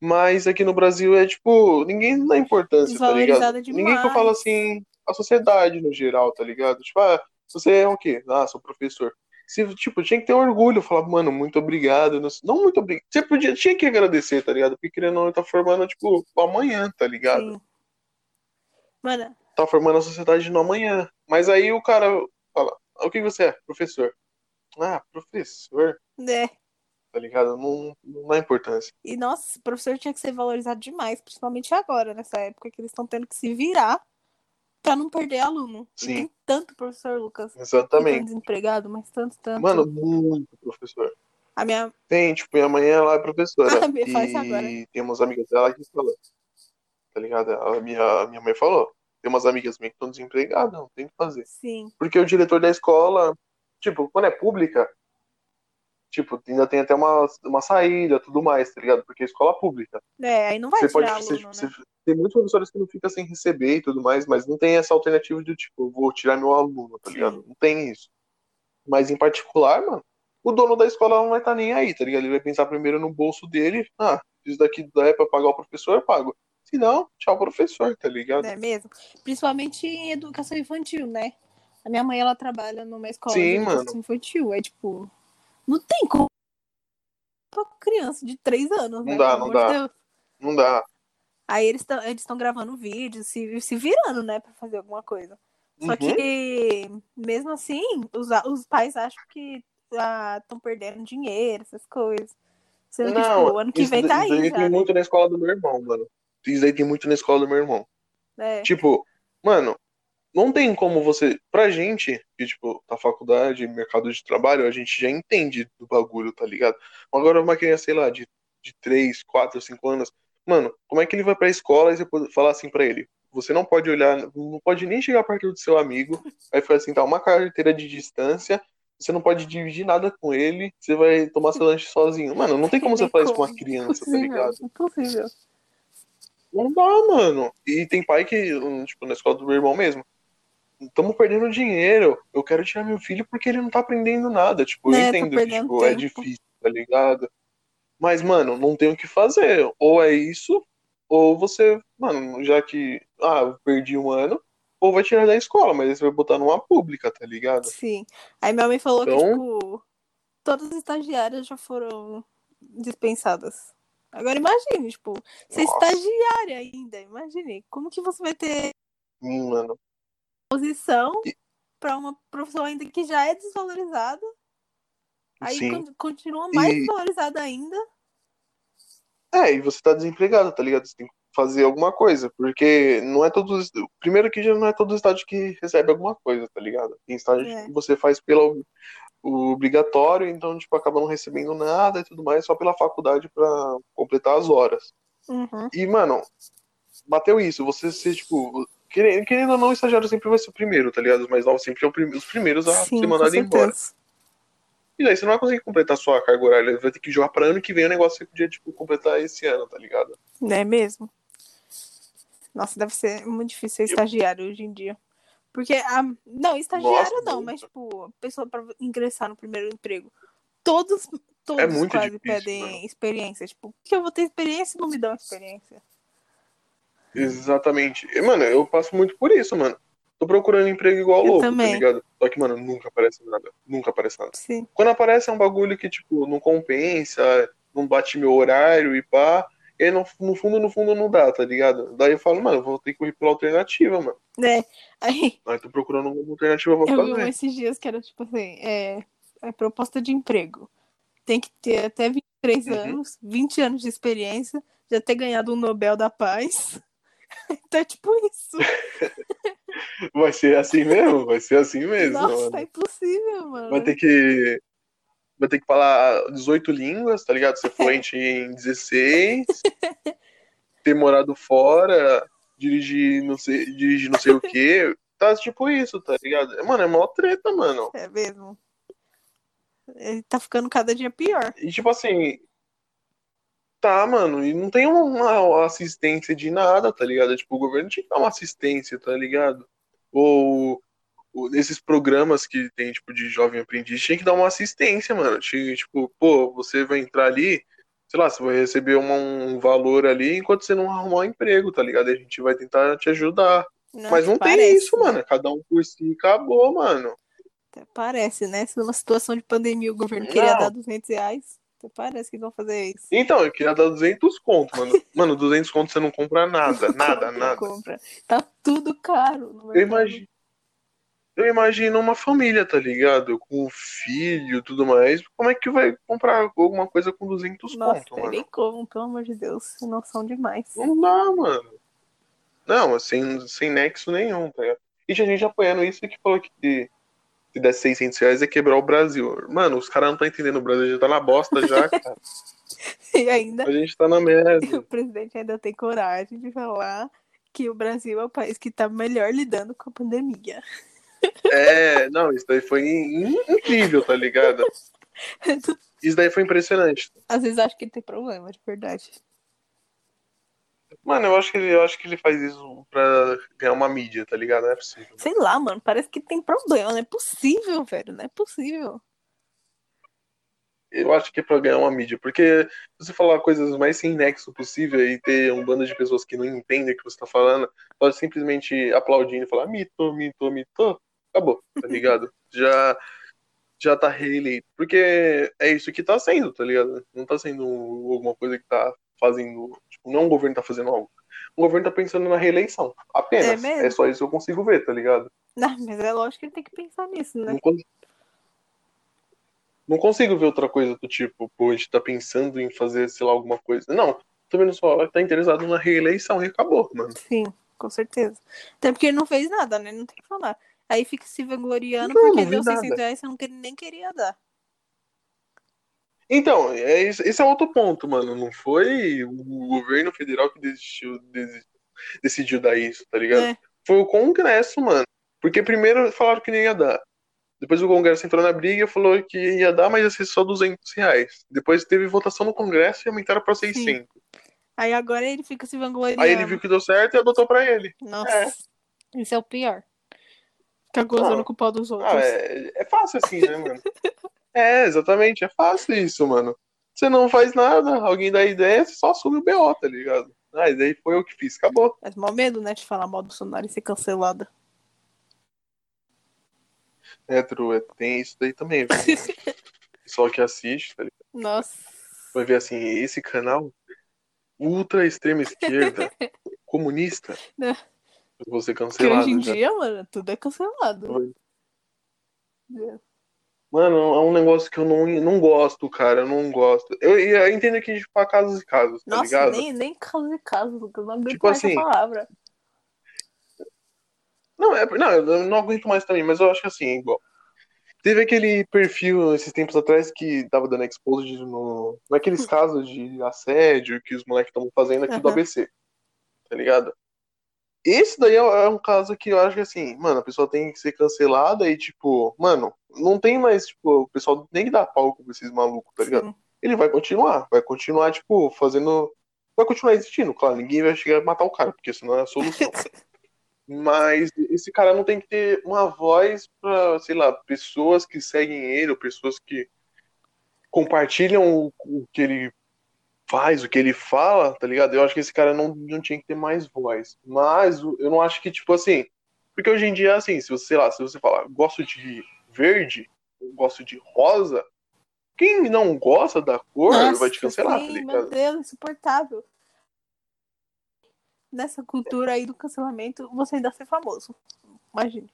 mas aqui no Brasil é tipo, ninguém dá importância, tá ligado? Desvalorizada Ninguém que eu demais. falo assim, a sociedade no geral, tá ligado? Tipo, ah, você é o quê? Ah, sou professor. Se, tipo, tinha que ter orgulho, falar, mano, muito obrigado. Não, não muito obrigado. Você podia, tinha que agradecer, tá ligado? Porque querendo ou não, tá formando, tipo, amanhã, tá ligado? Sim. Mano, tá formando a sociedade no amanhã. Mas aí o cara fala, o que você é? Professor. Ah, professor, É. tá ligado? Não, não dá importância. E nossa, o professor tinha que ser valorizado demais, principalmente agora, nessa época que eles estão tendo que se virar pra não perder aluno. E Sim. tem tanto professor, Lucas. Exatamente. desempregado, mas tanto, tanto. Mano, muito professor. a minha. Tem, tipo, minha mãe ela é professora. (laughs) Ah, isso agora. e tem umas amigas dela que falam. Tá ligado? A minha, a minha mãe falou. Tem umas amigas minhas que estão desempregadas, não tem o que fazer. Sim. Porque o diretor da escola, tipo, quando é pública, tipo, ainda tem até uma, uma saída, tudo mais, tá ligado? Porque é escola pública. É, aí não vai Você pode. aluno, você- né? você- tem muitos professores que não ficam sem receber e tudo mais, mas não tem essa alternativa de, tipo, eu vou tirar meu aluno, tá Sim. ligado? Não tem isso. Mas em particular, mano, o dono da escola não vai estar nem aí, tá ligado? Ele vai pensar primeiro no bolso dele, ah, isso daqui dá pra pagar o professor, eu pago. Se não, tchau professor, tá ligado? É mesmo? Principalmente em educação infantil, né? A minha mãe, ela trabalha numa escola Sim, de educação mano. infantil. É tipo, não tem como pra criança de 3 anos, né? Não dá, Pelo não dá. Deus. Não dá. Aí eles estão eles tão gravando vídeos, se, se virando, né, pra fazer alguma coisa. Só Uhum. que, mesmo assim, os, os pais acham que estão perdendo dinheiro, essas coisas. Sendo que, Não, tipo, o ano que isso vem tá isso aí já, tem né? muito na escola do meu irmão, mano. Isso daí tem muito na escola do meu irmão. É, Tipo, mano, não tem como você. Pra gente, que, tipo, na faculdade, mercado de trabalho, a gente já entende do bagulho, tá ligado? Agora, uma criança, sei lá, de, de 3, 4, 5 anos, mano, como é que ele vai pra escola e você pode falar assim pra ele? Você não pode olhar, não pode nem chegar perto do seu amigo, vai ficar assim, tá uma carteira de distância, você não pode dividir nada com ele, você vai tomar seu lanche sozinho. Mano, não tem como você fazer isso com uma criança, tá ligado? impossível. Não dá, mano. E tem pai que, tipo, na escola do meu irmão mesmo, estamos perdendo dinheiro. Eu quero tirar meu filho porque ele não tá aprendendo nada. Tipo, eu Né, tá entendo que, tipo, é difícil, tá ligado? Mas, mano, não tem o que fazer. Ou é isso, ou você, mano, já que, ah, eu perdi um ano, ou vai tirar da escola, mas aí você vai botar numa pública, tá ligado? Sim. Aí minha mãe falou que, Então- tipo, todas as estagiárias já foram dispensadas. Agora imagine, tipo, ser Nossa. estagiária ainda, imagine. Como que você vai ter Hum, mano. Posição pra uma profissão ainda que já é desvalorizada? Aí Sim. con- continua mais E- desvalorizada ainda. É, e você tá desempregado, tá ligado? Você tem que fazer alguma coisa, porque não é todos. Primeiro que já não é todo estágio que recebe alguma coisa, tá ligado? Tem estágio É. que você faz pelo o obrigatório, então, tipo, acaba não recebendo nada e tudo mais, só pela faculdade pra completar as horas. Uhum. E, mano, bateu isso, você ser, tipo. Querendo, querendo ou não, o estagiário sempre vai ser o primeiro, tá ligado? Os mais novos sempre são prim- os primeiros a Sim, ser mandado embora. E daí você não vai conseguir completar sua carga horária, vai ter que jogar pra ano que vem o negócio que você podia, tipo, completar esse ano, tá ligado? Não é mesmo? Nossa, deve ser muito difícil ser estagiário hoje em dia. Porque, a... não, estagiário Nossa, não, muito. mas, tipo, pessoa para ingressar no primeiro emprego, todos, todos É quase difícil, pedem mano. experiência. Tipo, que eu vou ter experiência e não me dão experiência? Exatamente. E, Mano, eu passo muito por isso, mano. Tô procurando emprego igual Eu louco, também. tá ligado? Só que, mano, nunca aparece nada. Nunca aparece nada. Sim. Quando aparece é um bagulho que, tipo, não compensa, não bate meu horário e pá. E no, no fundo, no fundo, não dá, tá ligado? Daí eu falo, mano, vou ter que ir pela alternativa, mano. Né? Aí Aí tô procurando uma alternativa pra eu vi fazer. esses dias que era tipo assim, é, é proposta de emprego. Tem que ter até 23 Uhum. anos, 20 anos de experiência, já ter ganhado um Nobel da Paz. (laughs) então é tipo isso. (laughs) Vai ser assim mesmo? Vai ser assim mesmo, Nossa, mano. tá impossível, mano. Vai ter que. Vai ter que falar 18 línguas, tá ligado? Ser fluente (laughs) em 16. ter morado fora, dirigir não sei, dirigir não sei o quê. Tá tipo isso, tá ligado? Mano, é mó treta, mano. É mesmo. Ele tá ficando cada dia pior. E tipo assim. Tá, mano, e não tem uma assistência de nada, tá ligado? Tipo, o governo tinha que dar uma assistência, tá ligado? Ou, ou esses programas que tem, tipo, de jovem aprendiz, tinha que dar uma assistência, mano. Tinha, tipo, pô, você vai entrar ali, sei lá, você vai receber uma- um valor ali enquanto você não arrumar um emprego, tá ligado? E a gente vai tentar te ajudar. Mas não tem parece, isso, né? mano. Cada um por si acabou, mano. Até parece, né? Se numa situação de pandemia o governo queria Não. dar 200 reais. Parece que vão fazer isso. Então, eu queria dar 200 conto, mano. (laughs) Mano, 200 conto você não compra nada, nada, nada. compra. Tá tudo caro. Eu imagino. Eu imagino uma família, tá ligado? Com filho e tudo mais. Como é que vai comprar alguma coisa com 200 Nossa, conto, mano? nem como, pelo amor de Deus. Sem noção demais. Não dá, mano. Não, sem, sem nexo nenhum, tá ligado? E tinha gente apoiando isso que falou que se desse 600 reais é quebrar o Brasil. Mano, os caras não estão entendendo. O Brasil já tá na bosta já, (laughs) cara. E ainda A gente tá na merda. (laughs) o presidente ainda tem coragem de falar que o Brasil é o país que tá melhor lidando com a pandemia. É, não, isso daí foi in- incrível, tá ligado? (laughs) Isso daí foi impressionante. Às vezes acho que ele tem problema, de verdade. Mano, eu acho que ele, eu acho que ele faz isso pra ganhar uma mídia, tá ligado? Não é possível. Sei lá, mano, parece que tem problema. Não é possível, velho. Não é possível. Eu acho que é pra ganhar uma mídia, porque se você falar coisas mais sem nexo possível e ter um bando de pessoas que não entendem o que você tá falando, pode simplesmente aplaudindo e falar mito, mito, mito, acabou, tá (laughs) ligado? já, já tá reeleito. Porque é isso que tá sendo, tá ligado? Não tá sendo alguma coisa que tá fazendo. Tipo, não é um governo tá fazendo algo. O governo tá pensando na reeleição. Apenas. É? É, só isso que eu consigo ver, tá ligado? Não, mas é lógico que ele tem que pensar nisso, né? Não, cons- não consigo ver outra coisa do tipo, pô, a gente tá pensando em fazer, sei lá, alguma coisa. Não, tô vendo só, tá interessado na reeleição e acabou, mano. Sim, com certeza. Até porque ele não fez nada, né? Não tem o que falar. Aí fica se vangloriando Não, porque não deu nada. 600 reais você não nem queria dar. Então, é, esse é outro ponto, mano. Não foi o governo federal que desistiu, desi- decidiu dar isso, tá ligado? É. Foi o Congresso, mano. Porque primeiro falaram que nem ia dar. Depois o Congresso entrou na briga e falou que ia dar, mas ia ser só 200 reais. Depois teve votação no Congresso e aumentaram pra 600. Aí agora ele fica se vangloriando. Aí ele viu que deu certo e adotou pra ele. Nossa, isso é o pior. Ficar gozando Não. com o pau dos outros. Ah, é, é fácil assim, né, mano? (laughs) É, exatamente, é fácil isso, mano. Você não faz nada, alguém dá ideia, você só assume o BO, tá ligado? Ah, e daí foi eu que fiz, acabou. Mas mó medo, né, de falar mal do Bolsonaro e ser cancelada. É, Tru, é, tem isso daí também, viu? (laughs) Só que assiste, tá ligado? Nossa. Vai ver assim, esse canal, ultra extrema esquerda, (laughs) comunista, Né? vou ser Que cancelado. hoje em já. dia, mano, tudo é cancelado. Mano, é um negócio que eu não, não gosto, cara, eu não gosto. Eu, eu entendo que a gente fala casos e casos, tá Nossa, ligado? nem, nem caso e caso, Lucas. Não aguento Tipo mais assim, palavra. Não, é, não, eu não aguento mais também, mas eu acho que assim, é igual. Teve aquele perfil esses tempos atrás que tava dando exposed no, naqueles casos de assédio que os moleques estão fazendo aqui do Aham. ABC. Tá ligado? Esse daí é é um caso que eu acho que assim, mano, a pessoa tem que ser cancelada e, tipo, mano, não tem mais, tipo, o pessoal nem que dá palco pra esses malucos, tá ligado? Sim. Ele vai continuar, vai continuar, tipo, fazendo. Vai continuar existindo, claro, ninguém vai chegar a matar o cara, porque senão é a solução. (laughs) Mas esse cara não tem que ter uma voz pra, sei lá, pessoas que seguem ele, ou pessoas que compartilham o, o que ele faz, o que ele fala, tá ligado? Eu acho que esse cara não, não tinha que ter mais voz. Mas eu não acho que, tipo assim. Porque hoje em dia, assim, se você, sei lá, se você falar, gosto de verde, gosto de rosa, quem não gosta da cor vai te cancelar, sim, tá meu ligado? Deus, insuportável. Nessa cultura aí do cancelamento, você ainda ser famoso. Imagine.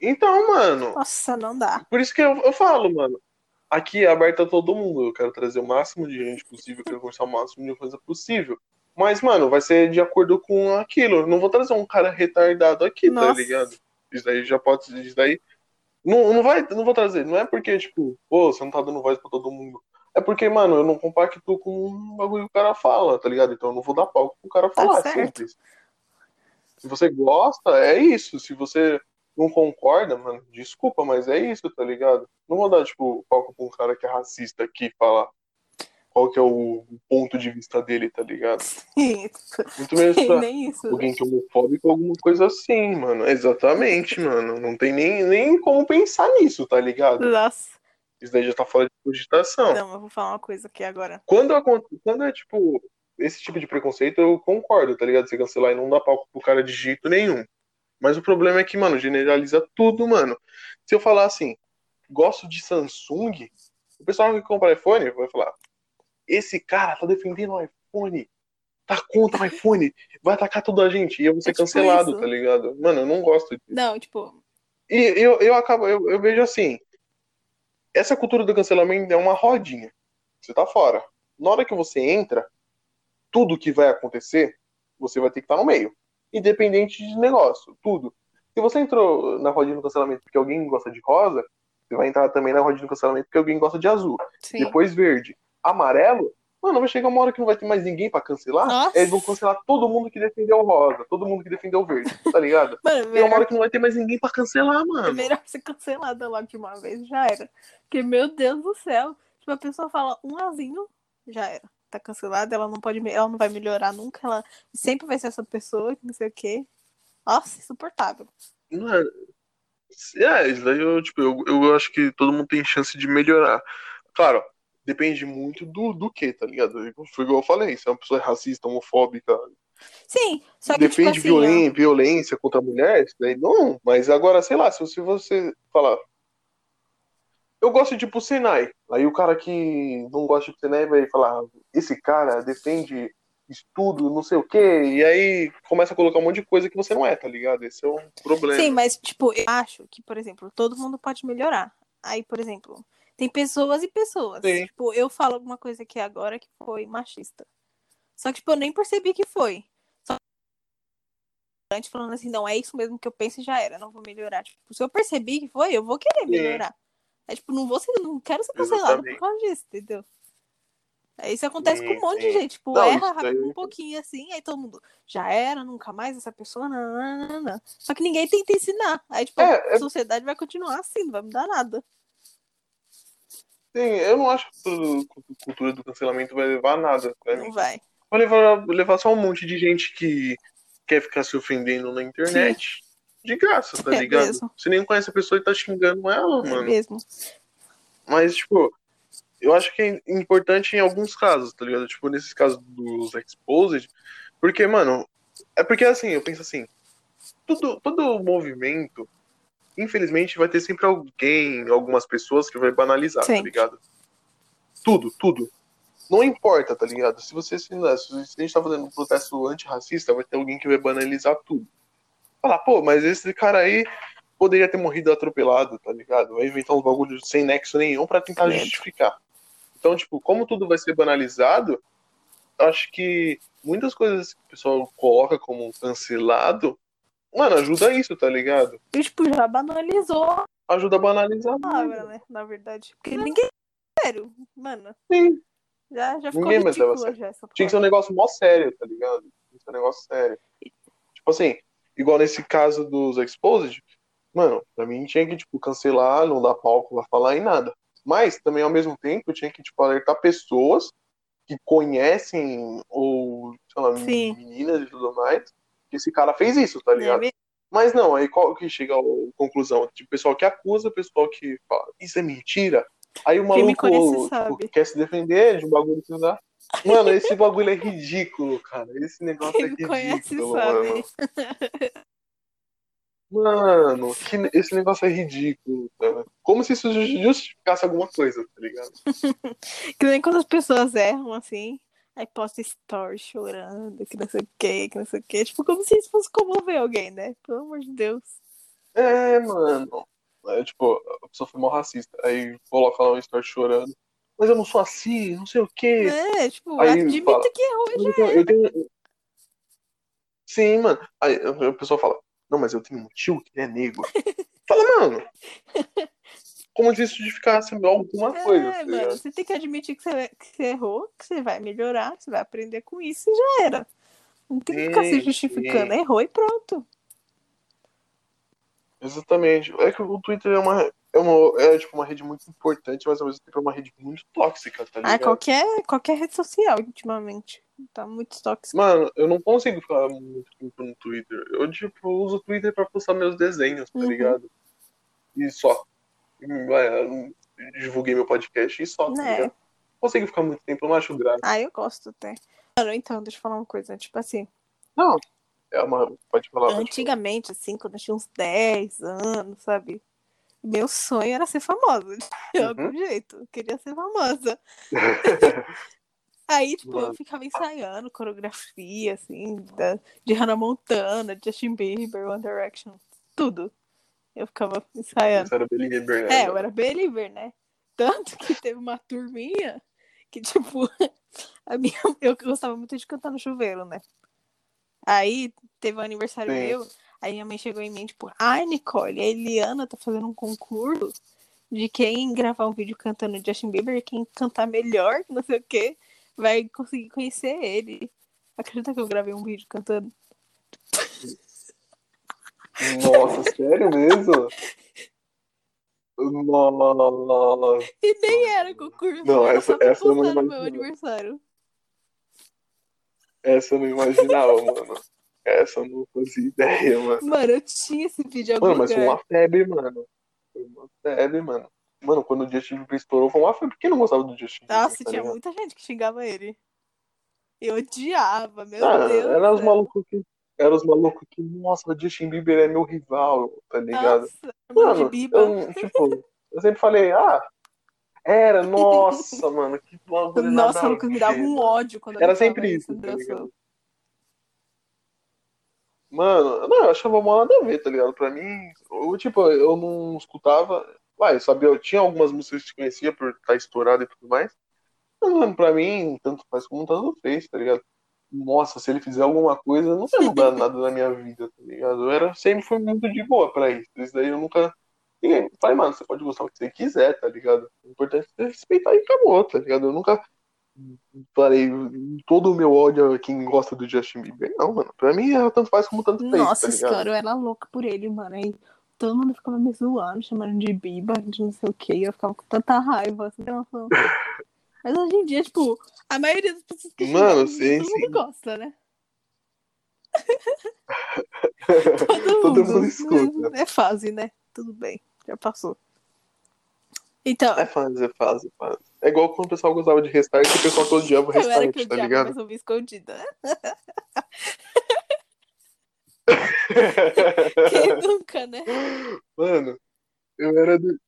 Então, mano, Nossa, não dá. Por isso que eu, eu falo, mano. Aqui é aberto a todo mundo. Eu quero trazer o máximo de gente possível, eu quero conversar o máximo de coisa possível. Mas, mano, vai ser de acordo com aquilo. Eu não vou trazer um cara retardado aqui, tá Nossa. ligado? Isso daí já pode. Isso daí. Não, não vai, não vou trazer. Não é porque, tipo, pô, você não tá dando voz pra todo mundo. É porque, mano, eu não compacto com um bagulho que o cara fala, tá ligado? Então eu não vou dar palco pro cara falar. é certo. simples. Se você gosta, é isso. Se você não concorda, mano, desculpa, mas é isso, tá ligado? Não vou dar, tipo, palco pra um cara que é racista aqui falar qual que é o ponto de vista dele, tá ligado? (laughs) Sim, Muito menos pra (laughs) nem isso. alguém que é homofóbico, alguma coisa assim, mano. Exatamente, mano. Não tem nem, nem como pensar nisso, tá ligado? Nossa. Isso daí já tá fora de cogitação. Não, eu vou falar uma coisa aqui agora. Quando, quando é, tipo, esse tipo de preconceito, eu concordo, tá ligado? Você cancelar e não dar palco pro cara de jeito nenhum. Mas o problema é que, mano, generaliza tudo, mano. Se eu falar assim, gosto de Samsung, O pessoal que compra iPhone vai falar: esse cara tá defendendo o iPhone, tá contra o iPhone, vai atacar toda a gente. E eu vou ser É tipo cancelado, isso. tá ligado? Mano, eu não gosto disso. Não, tipo, E eu, eu acabo, eu, eu vejo assim: essa cultura do cancelamento é uma rodinha. Você tá fora. Na hora que você entra, tudo que vai acontecer, você vai ter que estar no meio. Independente de negócio, tudo. Se você entrou na rodinha do cancelamento porque alguém gosta de rosa, você vai entrar também na rodinha do cancelamento porque alguém gosta de azul. sim. Depois verde. Amarelo, mano, vai chegar uma hora que não vai ter mais ninguém pra cancelar. Nossa. Eles vão cancelar todo mundo que defendeu o rosa, todo mundo que defendeu o verde, tá ligado? (laughs) Mano, Tem uma hora que não vai ter mais ninguém pra cancelar, é mano. melhor ser cancelada logo de uma vez, já era. Porque, meu Deus do céu, tipo, a pessoa fala um azinho, já era. Tá cancelada, ela não pode, ela não vai melhorar nunca, ela sempre vai ser essa pessoa, que não sei o quê. Nossa, insuportável. Mano, é, isso daí eu, tipo, eu, eu acho que todo mundo tem chance de melhorar. Claro, depende muito do, do que, tá ligado? Foi igual eu falei, se é uma pessoa racista, homofóbica, Sim, só que, tipo defende assim, violen- violência contra a mulher, isso daí não. Mas agora, sei lá, se você, você falar. Eu gosto de Senai. Aí o cara que não gosta de Senai vai falar: esse cara defende estudo, não sei o quê. E aí começa a colocar um monte de coisa que você não é, tá ligado? Esse é um problema. Sim, mas, tipo, eu acho que, por exemplo, todo mundo pode melhorar. Aí, por exemplo, tem pessoas e pessoas. Sim. Tipo, eu falo alguma coisa aqui agora que foi machista. Só que, tipo, eu nem percebi que foi. Só falando assim, não, é isso mesmo que eu penso e já era, não vou melhorar. Tipo, se eu percebi que foi, eu vou querer melhorar. É tipo, não vou ser, não quero ser cancelado por causa disso, entendeu? Aí isso acontece com um Sim, monte de sim. gente. Tipo, Não, erra daí- um pouquinho assim, aí todo mundo já era, nunca mais essa pessoa, não, não, não, não. Só que ninguém tenta ensinar. Aí, tipo, É, a é- sociedade vai continuar assim, não vai mudar nada. Sim, eu não acho que a cultura do cancelamento vai levar a nada. Mim. Não vai. Vai levar, levar só um monte de gente que quer ficar se ofendendo na internet. De graça, tá (laughs) É ligado? mesmo. Você nem conhece a pessoa e tá xingando ela, É mano. mesmo. Mas, tipo, eu acho que é importante em alguns casos, tá ligado? Tipo, nesses casos dos exposed. Porque, mano, é porque assim, eu penso assim, tudo, todo movimento, infelizmente, vai ter sempre alguém, algumas pessoas que vai banalizar, tá Sim. ligado? Tudo, tudo. Não importa, tá ligado? Se você se, se a gente tá fazendo um protesto antirracista, vai ter alguém que vai banalizar tudo. Falar, pô, mas esse cara aí poderia ter morrido atropelado, tá ligado? Vai inventar uns bagulhos sem nexo nenhum pra tentar Credo. justificar. Então, tipo, como tudo vai ser banalizado, acho que muitas coisas que o pessoal coloca como cancelado, mano, ajuda isso, tá ligado? E, tipo, já banalizou a Ajuda a banalizar. palavra, né? Na verdade. Porque ninguém. Sério, mano. Sim. Já, já ficou Ninguém mais leva a sério. Tinha que ser um negócio mó sério, tá ligado? Tinha que ser um negócio sério. Tipo assim, igual nesse caso dos Exposed, mano, pra mim tinha que, tipo, cancelar, não dar palco pra falar em nada. Mas, também, ao mesmo tempo, tinha que, tipo, alertar pessoas que conhecem, ou, sei lá, Sim. meninas e tudo mais, que esse cara fez isso, tá É ligado? Mas não, aí qual que chega a conclusão? Tipo, pessoal que acusa, pessoal que fala, isso é mentira. Aí o maluco conhece tipo, quer se defender de um bagulho que dá. Mano, esse bagulho é ridículo, cara. Esse negócio Quem é ridículo, conhece mano. sabe. Mano, que, esse negócio é ridículo, cara. Como se isso justificasse alguma coisa, tá ligado? (laughs) Que nem quando as pessoas erram assim. Aí posta story chorando, que não sei o que, que não sei o que. Tipo, como se isso fosse comover alguém, né? Pelo amor de Deus. É, mano. Aí, tipo, a pessoa foi mal racista. Aí coloca lá um story chorando. Mas eu não sou assim, não sei o quê. É, tipo, Aí admita fala, que errou Mas já. eu tenho, Sim, mano. Aí a pessoa fala, não, mas eu tenho um tio que é negro. (laughs) Fala, mano. Como se isso justificasse alguma coisa, É, ligado? mano, você tem que admitir que você, que você errou, que você vai melhorar, que você vai aprender com isso e já era. Não tem que ficar se justificando. Errou e pronto. Exatamente. É que o Twitter é uma, é uma, é, tipo, uma rede muito importante, mas ao mesmo tempo é uma rede muito tóxica, tá Ah, ligado? qualquer, qualquer rede social, ultimamente. Tá muito tóxico. Mano, eu não consigo ficar muito tempo no Twitter. Eu, tipo, uso o Twitter pra postar meus desenhos, tá Uhum. ligado? E só. É, divulguei meu podcast e só, tá É. ligado? Não consigo ficar muito tempo, eu não acho graça. Ah, eu gosto até. Mano, então, deixa eu falar uma coisa. Tipo assim, Não, é uma. Pode falar. pode falar. antigamente, assim, quando eu tinha uns 10 anos, sabe? Meu sonho era ser famosa. (laughs) De Uhum. algum jeito. Eu queria ser famosa. (laughs) Aí, tipo, eu Mano. ficava ensaiando coreografia, assim, da, de Hannah Montana, Justin Bieber, One Direction, tudo. Eu ficava ensaiando. Isso era belieber, né? É, eu era believer, né? Tanto que teve uma turminha que, tipo, (laughs) a minha, eu gostava muito de cantar no chuveiro, né? Aí teve um aniversário Sim. meu, aí minha mãe chegou em mim, tipo, ai, Nicole, a Eliana tá fazendo um concurso de quem gravar um vídeo cantando Justin Bieber, quem cantar melhor, não sei o quê, vai conseguir conhecer ele. Acredita que eu gravei um vídeo cantando? Nossa, sério mesmo? Nossa. E nem era concurso, Não, essa- essa eu não no meu imaginava. aniversário. Essa eu não imaginava, mano. Essa eu não fazia ideia, mano. Mano, eu tinha esse vídeo algum Mano, mas foi uma febre, mano. Foi uma febre, mano. Mano, quando o Justin Bieber estourou, foi uma febre. Quem não gostava do Justin Bieber? Nossa, tá tinha ligado? muita gente que xingava ele. Eu odiava, meu Ah, Deus. era os malucos que. Era os malucos que, nossa, o Justin Bieber é meu rival, tá ligado? Nossa, mano eu, tipo, eu sempre falei, ah, era, nossa, (laughs) mano, que bagulho Nossa, a Lucas, me dava um ódio quando Era sempre isso, tá ligado? Mano, não, eu achava mal nada a ver, tá ligado? Pra mim, eu, tipo, eu não escutava. Vai, eu sabia, eu tinha algumas músicas que eu conhecia por estar estourado e tudo mais. Mas, mano, pra mim, tanto faz como tanto fez, tá ligado? Nossa, se ele fizer alguma coisa, não vai mudar (laughs) nada na minha vida, tá ligado? Eu era, sempre fui muito de boa pra isso. Isso daí eu nunca. Ninguém- Falei, mano, você pode gostar do que você quiser, tá ligado? O importante é respeitar e acabou, tá ligado? Eu nunca falei todo o meu ódio a quem gosta do Justin Bieber. Não, mano. Pra mim, ela tanto faz como tanto fez, Nossa tá eu era louca por ele, mano. Aí todo mundo ficava me zoando, chamando de biba, de não sei o que. Eu ficava com tanta raiva, assim. (laughs) Mas hoje em dia, tipo, a maioria das pessoas que Mano, sim, todo sim. mundo gosta, né? (laughs) Todo mundo escuta. É fase, né? Tudo bem, já passou. Então, É fase, é fase, é fase. É igual quando o pessoal gostava de restart e o pessoal que odiava o era que restart, tá ligado? mas eu vi escondida. (laughs) Quem nunca, né? Mano, eu era do.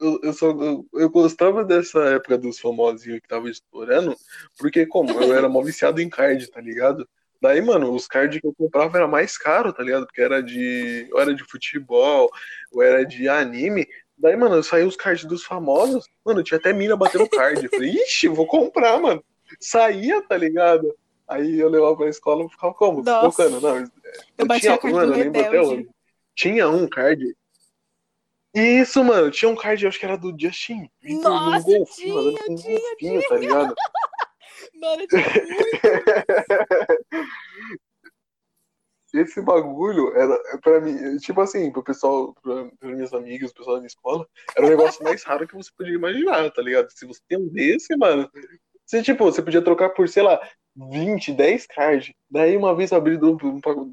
Eu, eu só eu, eu gostava dessa época dos famosinhos que tava estourando, porque como eu era mó viciado em card, tá ligado? Daí, mano, os cards que eu comprava era mais caro, tá ligado? Porque era de. Ou era de futebol, ou era de anime. Daí, mano, eu saí os cards dos famosos. Mano, tinha até mina batendo card. Eu falei, ixi, vou comprar, mano. Saía, tá ligado? Aí eu levava pra escola e ficava como? Colocando, não. Eu bati tinha, a card mano, eu lembro até hoje. Tinha um card. Isso, mano, tinha um card, eu acho que era do Justin Bieber, Nossa, golfinho, mano, tinha, um tinha, golfinho, tá ligado? (laughs) Mano, eu tinha muito. (laughs) Esse bagulho era, pra mim, tipo assim, pro pessoal, pra, pros meus amigos, pro pessoal da minha escola, era o negócio mais raro que você podia imaginar, tá ligado? Se você tem um desse, mano, você, tipo, você podia trocar por, sei lá, 20, 10 cards. Daí uma vez abri do- um paco-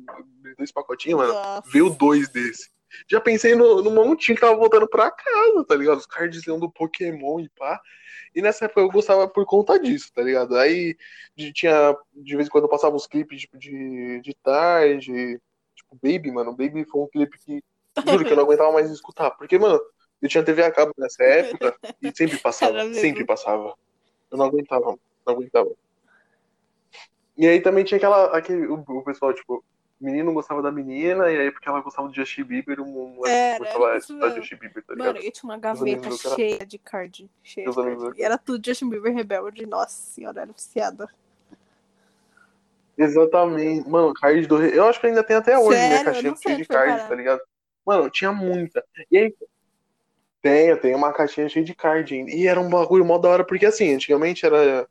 dois pacotinhos, mano, Nossa. veio dois desse. Já pensei no, no montinho que tava voltando pra casa, tá ligado? Os cards do Pokémon e pá. E nessa época eu gostava por conta disso, tá ligado? Aí de- tinha, de vez em quando eu passava uns clipes tipo, de, de tarde. Tipo, Baby, mano. Baby foi um clipe que. Juro que eu não aguentava mais escutar. Porque, mano, eu tinha TV a cabo nessa época e sempre (laughs) passava. Sempre passava. Eu não aguentava, não aguentava. E aí também tinha aquela. Aquele, o, o pessoal, tipo, menino gostava da menina, e aí porque ela gostava do Justin Bieber, um moleque Era, gostava era isso mesmo. Justin Bieber, tá ligado? Mano, eu tinha uma gaveta cara- cheia de card. Cheia de card. E era tudo Justin Bieber rebelde. Nossa senhora, era viciada. Exatamente. Mano, card do. Eu acho que ainda tem até hoje, Sério? minha Eu caixinha cheia de card, parar. tá ligado? Mano, tinha muita. E aí. Tem, tem uma caixinha cheia de card ainda. E era um bagulho mó da hora, porque assim, antigamente era.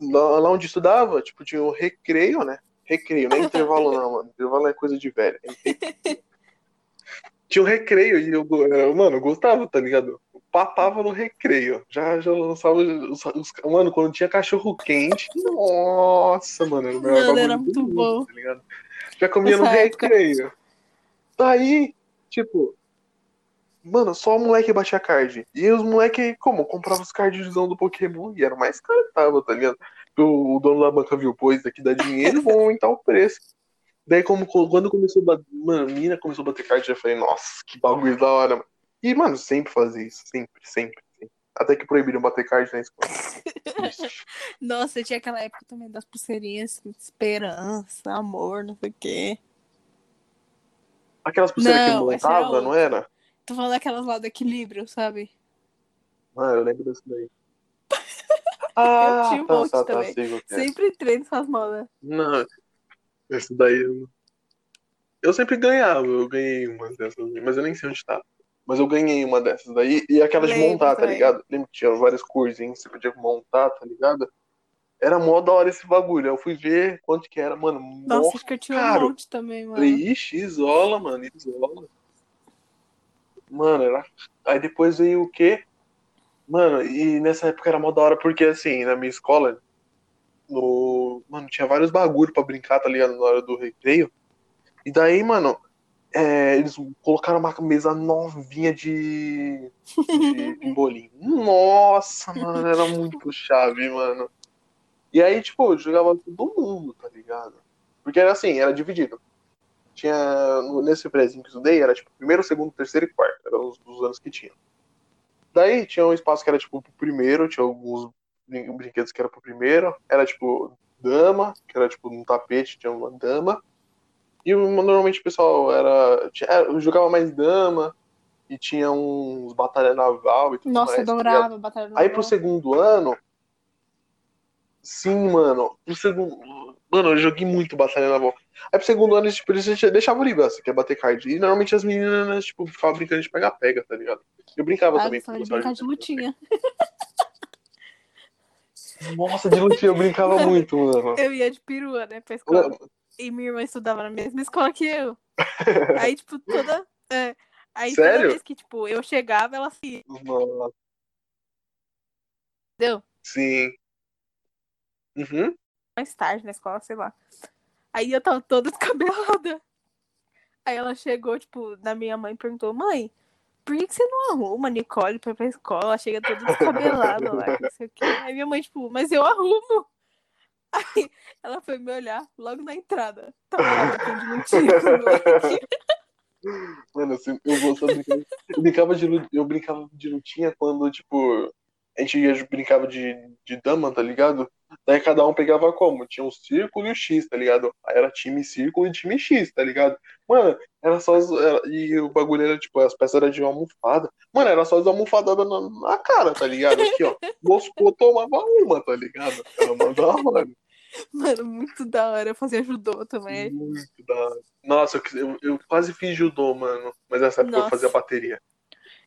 Lá, lá onde estudava, tipo, tinha o recreio, né? Recreio, é intervalo não, mano. Intervalo é coisa de velho. Tinha o recreio e eu, eu, mano, eu gostava, tá ligado? Eu papava no recreio. Já, já lançava os, os- Mano, quando tinha cachorro quente, nossa, mano, era Mano, era muito bom. tá ligado? Já comia no Essa época. recreio. Daí, tipo, mano, só o moleque baixia card. E os moleque, como? Comprava os cardzão do Pokémon e era o mais caro que tava, tá ligado? O, dono da banca viu, pô, isso daqui dá dinheiro, vão aumentar o preço. Daí, como, quando começou a bater, mano, a mina começou a bater card, eu já falei, nossa, que bagulho da hora, mano. E, mano, sempre fazia isso. Sempre, sempre, sempre. Até que proibiram bater card na escola. (laughs) Nossa, tinha aquela época também das pulseirinhas, esperança, amor, não sei o quê. Aquelas pulseiras que Não, era montava, não era? Tô falando daquelas lá do equilíbrio, sabe? Ah, eu lembro desse daí. Ah, tinha um tá, monte tá, tá, também. que é. Sempre entrei nessas modas. Não, esse daí eu Eu sempre ganhava, eu ganhei uma dessas, mas eu nem sei onde tá. Mas eu ganhei uma dessas daí, e aquela de Lembro montar, tá ligado? Lembra que tinha várias corzinhas, você podia montar, tá ligado? Era mó da hora esse bagulho. Eu fui ver quanto que era, mano. Nossa, acho que eu tinha um caro. monte também, mano. Falei, ixi, isola, mano, isola. Mano, era. Aí depois veio o quê? Mano, e nessa época era mó da hora porque, assim, na minha escola, no. Mano, tinha vários bagulho pra brincar, tá ligado? Na hora do recreio. E daí, mano, é, eles colocaram uma mesa novinha de. de. (laughs) Nossa, mano, era muito chave, mano. E aí, tipo, jogava todo mundo, tá ligado? Porque era assim, era dividido. Tinha. Nesse prézinho que eu estudei, era tipo primeiro, segundo, terceiro e quarto. Eram os, os anos que tinha. Daí tinha um espaço que era tipo pro primeiro, tinha alguns brin- brinquedos que era pro primeiro. Era tipo dama, que era tipo num tapete, tinha uma dama. E normalmente o pessoal era. tinha- era- jogava mais dama. E tinha uns batalha naval e tudo Nossa, mais. tá ligado? adorava Batalha Aí Naval. pro segundo ano. Sim, mano. Pro segundo. Mano, eu joguei muito Batalha Naval. Aí pro segundo ano, tipo, eles deixavam livre, você quer bater card. E normalmente as meninas, tipo, ficavam brincando de pega-pega, tá ligado? Eu brincava Ah, também. eu brincar de lutinha. (laughs) Nossa, de lutinha eu brincava muito, mano. Eu ia de perua, né, pra escola. E minha irmã estudava na mesma escola que eu. (laughs) Aí, tipo, toda. é, aí toda Sério? vez que, tipo, eu chegava, ela se. Nossa, Entendeu? sim. Uhum. Mais tarde na escola, sei lá. Aí eu tava toda (laughs) descabelada. Aí ela chegou, tipo, na minha mãe e perguntou: Mãe, por que, você não arruma Nicole pra ir pra escola? Ela chega toda descabelada lá, não sei o quê. Aí minha mãe, tipo, mas eu arrumo. (laughs) Aí ela foi me olhar logo na entrada. Tava lá de moleque. Mano, assim, eu gostava brincar. Eu brincava de, eu brincava de lutinha quando, tipo, a gente brincava de, de dama, tá ligado? Daí cada um pegava como? Tinha um círculo e o X, tá ligado? Aí era time círculo e time X, tá ligado? Mano, era só. as- era- e o bagulho era, tipo, as peças eram de uma almofada. Mano, era só as almofadadas na, na cara, tá ligado? Aqui, ó. (laughs) Moscou tomava uma, tá ligado? Era uma da hora. Mano, muito da hora. Eu fazia judô também. Muito da hora. Nossa, eu, eu, eu quase fiz judô, mano. Mas nessa época eu Nossa. fazia bateria.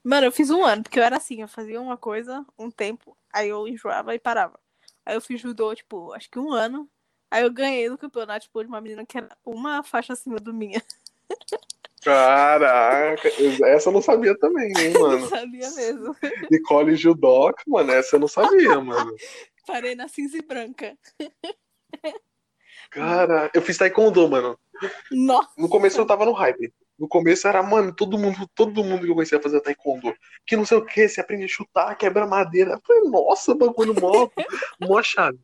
Mano, eu fiz um ano, porque eu era assim, eu fazia uma coisa um tempo, aí eu enjoava e parava. Aí eu fiz judô, tipo, acho que um ano. Aí eu ganhei no campeonato, tipo, de uma menina que era uma faixa acima do minha. (laughs) Caraca, essa eu não sabia também, hein, Não mano. sabia mesmo. Nicole Judoca, mano, essa eu não sabia, mano. (laughs) Parei na cinza e branca. Cara, eu fiz taekwondo, mano. Nossa. No começo eu tava no hype. No começo era, mano, todo mundo, todo mundo que eu conhecia fazia taekwondo. Que não sei o que, você aprende a chutar, quebra madeira. Eu falei, nossa, bagulho mó, (laughs) mó chave.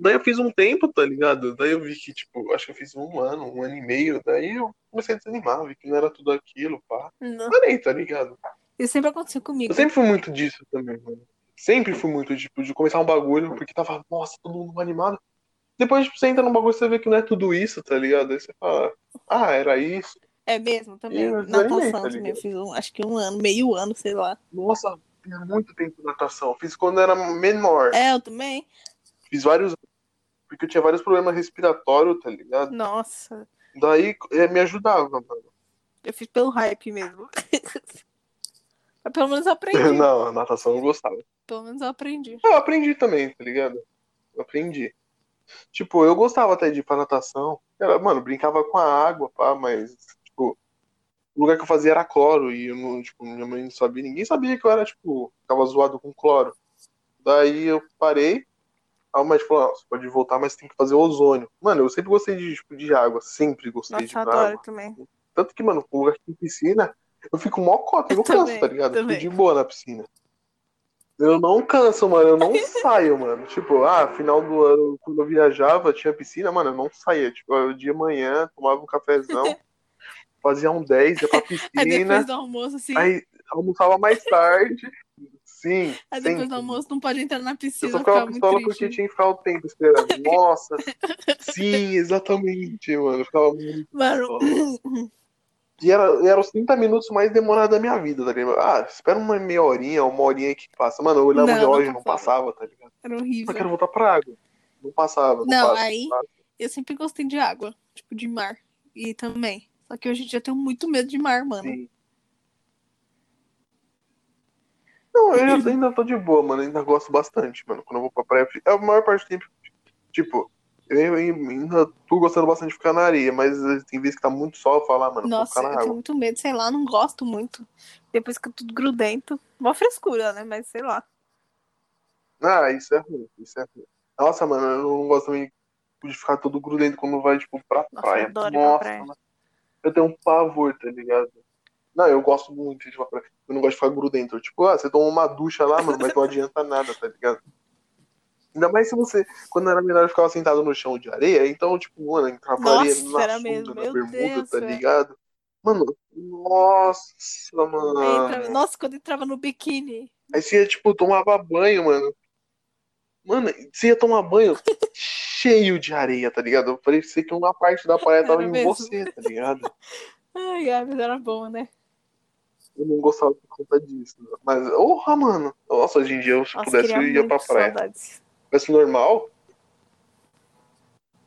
Daí eu fiz um tempo, tá ligado? Daí eu vi que, tipo, acho que eu fiz um ano, um ano e meio. Daí eu comecei a desanimar, vi que não era tudo aquilo, pá. Não. Parei, tá ligado? Isso sempre aconteceu comigo. Eu sempre fui muito disso também, mano. Sempre fui muito, tipo, de começar um bagulho, porque tava, nossa, todo mundo animado. Depois, tipo, você entra num bagulho e você vê que não é tudo isso, tá ligado? Aí você fala, ah, era isso. É mesmo, também. Eu Natação tá também. Eu fiz um, acho que um ano, meio ano, sei lá. Nossa, fiz muito tempo natação. Fiz quando era menor. É, eu também. Fiz vários. Porque eu tinha vários problemas respiratórios, tá ligado? Nossa. Daí é, me ajudava, mano. Eu fiz pelo hype mesmo. (laughs) Mas pelo menos eu (laughs) aprendi. Não, natação eu gostava. Pelo menos eu aprendi. Eu aprendi também, tá ligado? Eu aprendi. Tipo, eu gostava até de ir pra natação. Era, mano, brincava com a água, pá, mas, o lugar que eu fazia era cloro e eu não, tipo, minha mãe não sabia, ninguém sabia que eu era, tipo, ficava zoado com cloro. Daí eu parei, o médico falou, "Não, você pode voltar, mas tem que fazer ozônio. Mano, eu sempre gostei de, tipo, de água, sempre gostei Nossa, de eu água. adoro também. Tanto que, mano, com lugar que tem piscina, eu fico mó cota, eu não Eu canso, também, tá ligado? Eu também. fico de boa na piscina. Eu não canso, mano, eu não (laughs) saio, mano. Tipo, ah, final do ano, quando eu viajava, tinha piscina, mano, eu não saía. Tipo, eu de manhã, tomava um cafezão, (laughs) fazia um 10, ia pra (laughs) Aí piscina. depois do almoço, assim, Aí, almoçava mais tarde. Sim. Aí depois sempre. do almoço não pode entrar na Eu piscina, só ficava pistola porque tinha que ficar o tempo esperando. (laughs) Nossa. Sim, exatamente, mano. Eu ficava muito Mano. E era, era os 30 minutos mais demorados da minha vida, tá ligado? Ah, espera uma meia horinha, uma horinha aí que passa. Mano, eu olhava Não, o relógio e não não passava, tá ligado? era Eu horrível. quero voltar pra água. Não passava, não, Não, passa, aí- passa. Eu sempre gostei de água, tipo, de mar. E também. Só que hoje em dia eu tenho muito medo de mar, mano. Sim. Não, eu ainda tô de boa, mano. Ainda gosto bastante, mano. Quando eu vou pra praia, é a maior parte do tempo. Tipo, eu ainda tô gostando bastante de ficar na areia, mas tem vezes que tá muito sol, eu falo, ah, mano, Nossa, ficar na eu tenho água. muito medo, sei lá, não gosto muito. Depois fica tudo grudento. Mó frescura, né? Mas sei lá. Ah, isso é ruim, isso é ruim. Nossa, mano, eu não gosto também de ficar todo grudento quando vai, tipo, pra Nossa, praia. ir pra Nossa, praia. Eu tenho um pavor, tá ligado? Não, eu gosto muito de praia. Eu não gosto de ficar grudento. Tipo, ah, você toma uma ducha lá, mano, mas não adianta nada, tá ligado? Ainda mais se você, quando era menor, eu ficava sentado no chão de areia, então, tipo, mano, entrava Nossa, areia na sunga, mesmo, na meu bermuda, Deus, tá ligado? Mano, nossa, mano. entrava- Nossa, quando entrava no biquíni. Aí você ia, tipo, tomava banho, mano. Mano, você ia tomar banho (laughs) cheio de areia, tá ligado? Parecia que uma parte da praia tava Era em mesmo. você, tá ligado? (laughs) Ai, ai, mas era bom, né? Eu não gostava por conta disso. Mas, porra, mano. Nossa, hoje em dia, se Nossa, pudesse, eu ia pra praia. saudades. Fosse normal.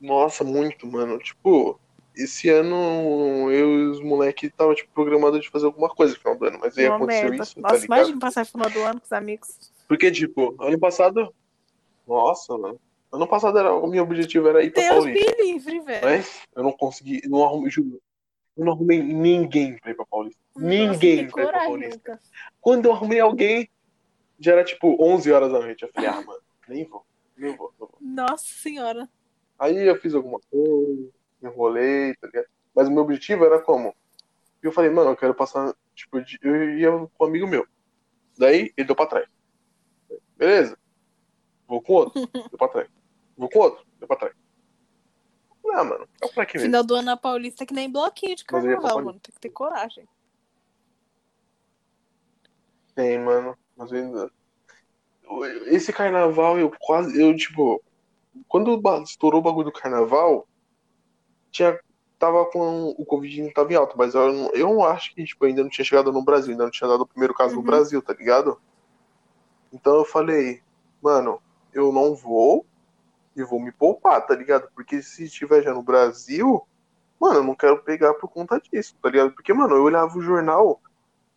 Nossa, muito, mano. Tipo, esse ano eu e os moleques tava, tipo, programado de fazer alguma coisa no final do ano, mas aí Uma aconteceu merda. isso, tá Nossa, ligado? imagina passar o final do ano com os amigos. Porque, tipo, ano passado. Nossa, mano. Ano passado era, o meu objetivo era ir pra Deus Paulista. me livre, velho. Mas eu não consegui, não arrumei, juro, eu não arrumei ninguém pra ir pra Paulista. Nossa, ninguém pra ir pra Paulista. Lucas. Quando eu arrumei alguém, já era tipo 11 horas da noite. Eu falei, ah, mano, nem vou, nem vou, não vou. Nossa senhora. Aí eu fiz alguma coisa, enrolei, tá ligado? Mas o meu objetivo era como? Eu falei, mano, eu quero passar, tipo, eu ia com um amigo meu. Daí ele deu pra trás. Beleza. Vou com outro, (laughs) deu pra trás. Vou com outro, deu pra trás. Ah, mano, é pra que mesmo? Final do ano na Paulista é que nem bloquinho de pra carnaval, mano. Tem que ter coragem. Tem, mano. Mas ainda. Esse carnaval, eu quase. Eu, tipo. Quando estourou o bagulho do carnaval, tinha. Tava com. O Covid não tava em alta, mas eu, não- eu não acho que, tipo, ainda não tinha chegado no Brasil, ainda não tinha dado o primeiro caso no Uhum. Brasil, tá ligado? Então eu falei, mano, eu não vou e vou me poupar, tá ligado? Porque se estiver já no Brasil, mano, eu não quero pegar por conta disso, tá ligado? Porque, mano, eu olhava o jornal,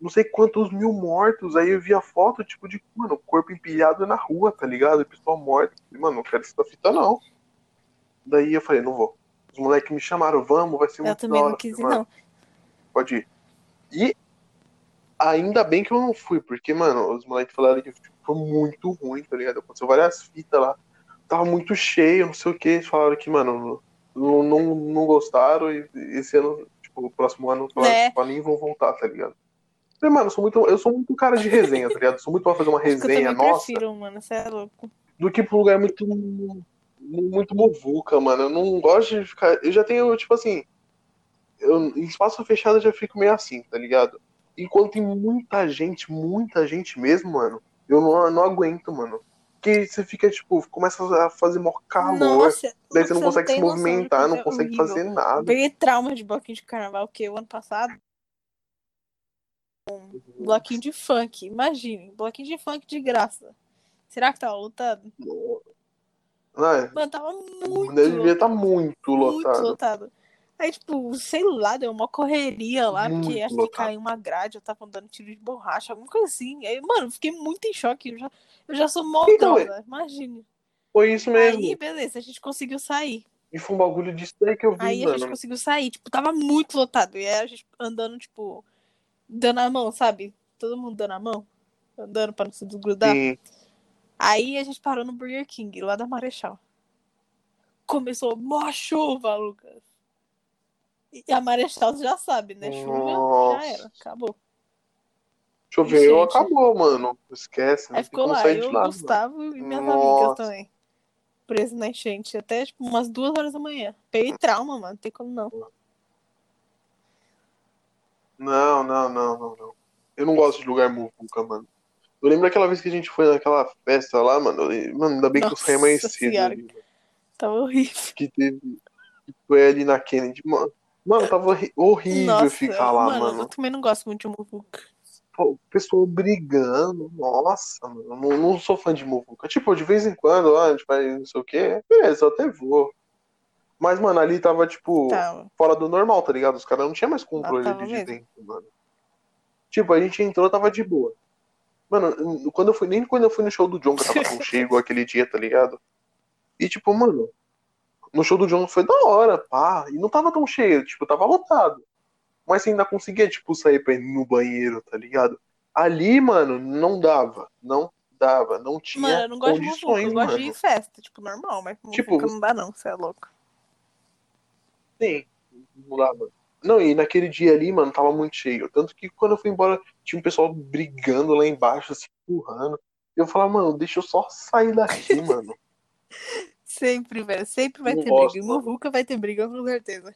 não sei quantos mil mortos, aí eu via foto, tipo, de, mano, corpo empilhado na rua, tá ligado? E pessoa morta. Eu falei, Mano, não quero essa fita, não. Daí eu falei, não vou. Os moleques me chamaram, vamos, vai ser Eu muito também da hora. não quis ir, não. Pode ir. E ainda bem que eu não fui, porque, mano, os moleques falaram que foi muito ruim, tá ligado? Aconteceu várias fitas lá. Tava muito cheio, não sei o que. Eles falaram que, mano, não, não, não gostaram e esse ano, tipo, o próximo ano, que tipo, nem vão voltar, tá ligado? Eu mano, eu sou, muito, eu sou muito cara de resenha, tá ligado? Eu sou muito pra fazer uma (laughs) eu resenha também nossa prefiro, mano. Você é louco. do que pra um lugar muito muito movuca, mano. Eu não gosto de ficar. Eu já tenho, tipo assim. Eu, em espaço fechado eu já fico meio assim, tá ligado? Enquanto tem muita gente, muita gente mesmo, mano, eu não, eu não aguento, mano. Porque você fica, tipo, começa a fazer mó calor, Nossa, daí você não consegue se noção de movimentar, não consegue horrível. fazer Eu nada. peguei trauma de bloquinho de carnaval, porque o ano passado. Um bloquinho de funk. Imagine, bloquinho de funk de graça. Será que tava lotado? Não, é, Mano, tava muito. devia estar lotado, muito Muito lotado. Aí, tipo, sei lá, deu uma correria lá, porque Muito acho que caiu uma grade, eu tava dando tiro de borracha, alguma coisa assim. Aí, mano, fiquei muito em choque. Eu já, eu já sou Então, maldosa, imagine. Foi isso mesmo. Aí, beleza, a gente conseguiu sair. E foi um bagulho disso daí que eu vi, Aí a gente mano. conseguiu sair, tipo, tava muito lotado. E aí a gente andando, tipo, dando a mão, sabe? Todo mundo dando a mão, andando pra não se desgrudar. Sim. Aí a gente parou no Burger King, lá da Marechal. Começou mó chuva, Lucas. E a Marechal você já sabe, né? Chuva Nossa. já era, acabou. Choveu, Gente. acabou, mano. Esquece, não Aí ficou lá, eu, de lá. mano. Gustavo e minhas Nossa. amigas também. Preso na enchente, até tipo umas duas horas da manhã. Peguei trauma, mano, não tem como não. Não, não, não, não, não. Eu não gosto de lugar muvuca, mano. Eu lembro daquela vez que a gente foi naquela festa lá, mano. Mano, ainda bem que eu saí mais Nossa cedo ali. Tava horrível. Que teve. Que foi ali na Kennedy. Mano, mano tava horrível Nossa, ficar lá, mano, mano. eu também não gosto muito de Muvuca. Pô, o pessoal brigando. Nossa, mano. Não, não sou fã de muvuca. Tipo, de vez em quando, ó, a gente faz não sei o quê. Beleza, eu até vou. Mas, mano, ali tava, tipo, Tava. fora do normal, tá ligado? Os caras não tinham mais controle Ah, ali de mesmo. dentro, mano. Tipo, a gente entrou, tava de boa. Mano, quando eu fui, nem quando eu fui no show do John que eu tava tão cheio igual aquele dia, tá ligado? E tipo, mano, no show do John foi da hora, pá. E não tava tão cheio, tipo, tava lotado. Mas você ainda conseguia, tipo, sair pra ir no banheiro, tá ligado? Ali, mano, não dava. Não dava. Não tinha Mano, eu não gosto de Muvuca, condições, eu gosto mano. de ir em festa, tipo, normal, mas Tipo, não dá não, você é louco. Sim, não dava. Não, e naquele dia ali, mano, tava muito cheio. Tanto que quando eu fui embora, tinha um pessoal brigando lá embaixo, se empurrando. Eu falava, mano, deixa eu só sair daqui, (laughs) mano. Sempre, velho, sempre vai Não ter gosto, briga. Mano. Muvuca vai ter briga, com certeza.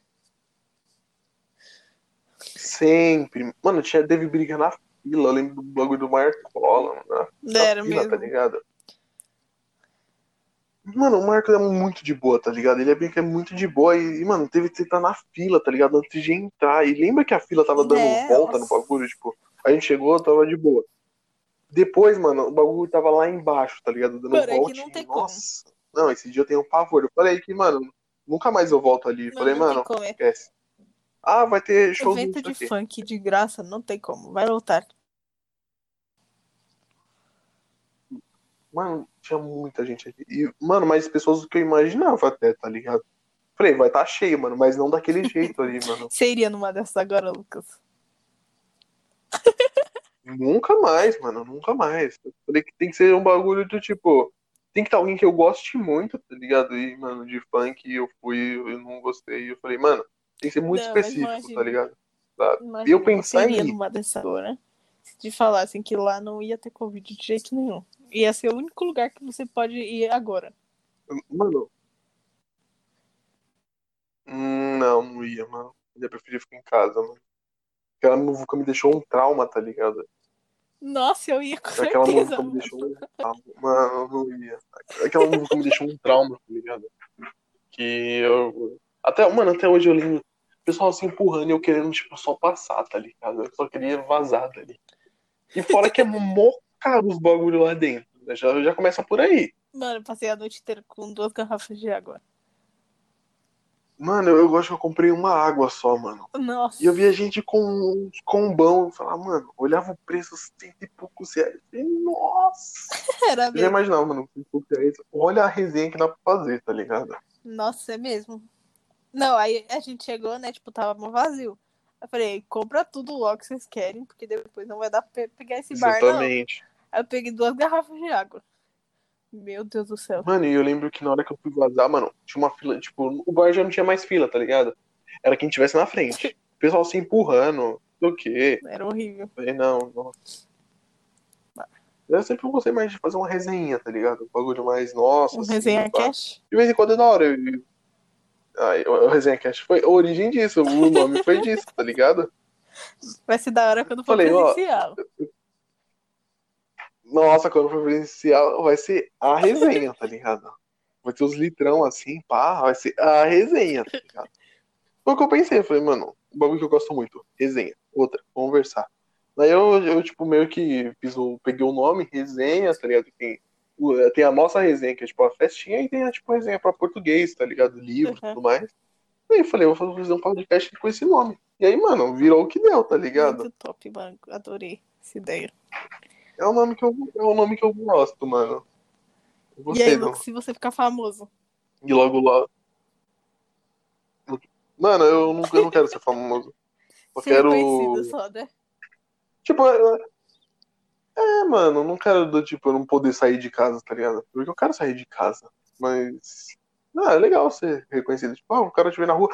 Sempre. Mano, tinha, teve briga na fila. Eu lembro do bagulho do Marcola, mano. Na Era fila, mesmo. tá ligado? Mano, o Marcos é muito de boa, tá ligado? Ele é bem que é muito de boa e, mano, teve que estar na fila, tá ligado? Antes de entrar. E lembra que a fila tava dando É, volta nossa. no bagulho? Tipo, a gente chegou, tava de boa. Depois, mano, o bagulho tava lá embaixo, tá ligado? Dando Mano, é volta. não tem como. Não, esse dia eu tenho um pavor. Eu falei que, mano, nunca mais eu volto ali. Mano, falei, não mano, esquece. Ah, vai ter show evento de aqui. funk de graça, não tem como. Vai lotar. Mano, tinha muita gente aqui. E, mano, mais pessoas do que eu imaginava até, tá ligado? Falei, vai tá cheio, mano, mas não daquele (laughs) jeito ali, mano. Você iria numa dessas agora, Lucas? Nunca mais, mano, nunca mais. Eu falei que tem que ser um bagulho do tipo. Tem que estar alguém que eu goste muito, tá ligado? E, mano, de funk eu fui, eu não gostei. Eu falei, mano, tem que ser muito Não, específico, imagina. tá ligado? E eu pensar iria em numa dessas agora, se te falassem que lá não ia ter Covid de jeito nenhum. Ia ser o único lugar que você pode ir agora. Mano. Não, não ia, mano. Eu preferia ficar em casa, mano. Aquela muvuca me deixou um trauma, tá ligado? Nossa, eu ia com Aquela certeza. música me deixou um trauma. Não ia. Aquela música me deixou um trauma, tá ligado? Que eu. Até, mano, até hoje eu lembro. O pessoal se empurrando e eu querendo, tipo, só passar, tá ligado? Eu só queria vazar dali. E fora que é mó caro os bagulho lá dentro. né? Já, já começa por aí. Mano, eu passei a noite inteira com duas garrafas de água. Mano, eu, eu gosto que eu comprei uma água só, mano. Nossa. E eu via gente com um combão. Eu falava, mano, olhava o preço, cento e poucos reais. Falei, Nossa! (laughs) Era Eu já mesmo. imaginava, mano, cento e poucos reais. Olha a resenha que dá pra fazer, tá ligado? Nossa, é mesmo. Não, aí a gente chegou, né? Tipo, tava vazio. Eu falei, compra tudo logo que vocês querem, porque depois não vai dar pra pe- pegar esse bar, não. Exatamente. Aí eu peguei duas garrafas de água. Meu Deus do céu. Mano, e eu lembro que na hora que eu fui vazar, mano, tinha uma fila, tipo, o bar já não tinha mais fila, tá ligado? Era quem tivesse na frente. O pessoal se empurrando, não sei o quê. Era horrível. Eu falei, não, não. Eu sempre gostei mais de fazer uma resenha, tá ligado? Um bagulho mais, nossa. Um assim, resenha pá. cash. De vez em quando é da hora. Eu... Ai, o Resenha Cast foi a origem disso, o nome foi disso, tá ligado? Vai ser da hora quando for Falei, ó, presencial. Nossa, quando for presencial, vai ser a resenha, tá ligado? Vai ter os litrão assim, pá, vai ser a resenha, tá ligado? Foi o que eu pensei, eu falei, mano, um bagulho que eu gosto muito, resenha. Outra, conversar. Daí eu, eu tipo, meio que fiz o, peguei o nome, resenha, tá ligado? Tem, tem a nossa resenha, que é tipo a festinha, e tem a tipo, resenha pra português, tá ligado? Livro e Uhum. tudo mais. Aí eu falei, eu vou fazer um podcast com esse nome. E aí, mano, virou o que deu, tá ligado? Muito top, mano. Adorei essa ideia. É o nome que eu, é o nome que eu gosto, mano. Eu E gostei aí, do- Lucas, se você ficar famoso? E logo lá. Mano, eu não, eu não quero ser famoso. Eu Ser quero. só, né? Tipo, eu- é, mano, eu não quero do tipo, eu não poder sair de casa, tá ligado? Porque eu quero sair de casa. Mas. Ah, é legal ser reconhecido. Tipo, ah, o cara te vê na rua.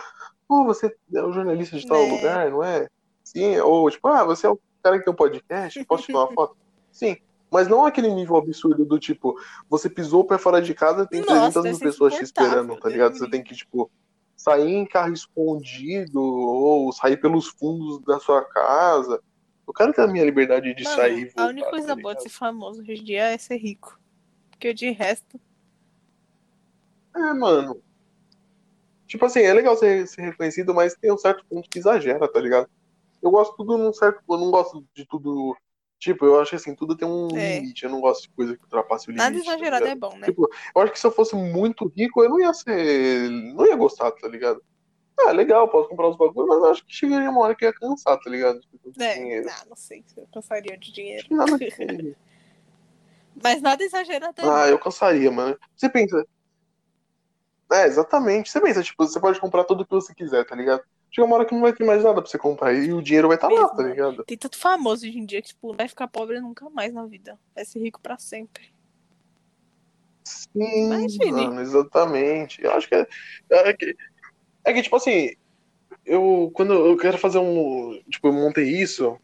Pô, você é o jornalista de tal É. lugar, não é? Sim, ou tipo, ah, você é o cara que tem um podcast, posso tirar uma foto? Sim. Mas não aquele nível absurdo do tipo, você pisou o pé fora de casa, tem Nossa, 300 deve mil pessoas te esperando, tá ligado? Você tem que, tipo, sair em carro escondido ou sair pelos fundos da sua casa. Eu quero ter a minha liberdade de Mano, sair e voltar. a única coisa tá boa de ser famoso hoje em dia é ser rico. Porque de resto. É, mano. Tipo assim, é legal ser, ser reconhecido, mas tem um certo ponto que exagera, tá ligado? Eu gosto tudo num certo. Eu não gosto de tudo. Tipo, eu acho que assim, tudo tem um É. limite. Eu não gosto de coisa que ultrapasse o limite. Nada tá exagerado ligado? é bom, né? Tipo, eu acho que se eu fosse muito rico, eu não ia ser. Não ia gostar, tá ligado? Ah, legal, posso comprar os bagulhos, mas eu acho que chegaria uma hora que ia cansar, tá ligado? Tipo, É, dinheiro. ah, não sei se eu cansaria de dinheiro. Nada (laughs) Mas nada exagerado é Ah, eu cansaria, mano. Você pensa. É, exatamente. Você pensa, tipo, você pode comprar tudo que você quiser, tá ligado? Chega uma hora que não vai ter mais nada pra você comprar e o dinheiro vai estar lá, Mesmo, tá ligado? Tem tanto famoso hoje em dia que, tipo, vai ficar pobre nunca mais na vida. Vai ser rico pra sempre. Sim, mano, exatamente. Eu acho que é, é que, é que, tipo assim, eu quando eu quero fazer um, tipo, eu montei isso,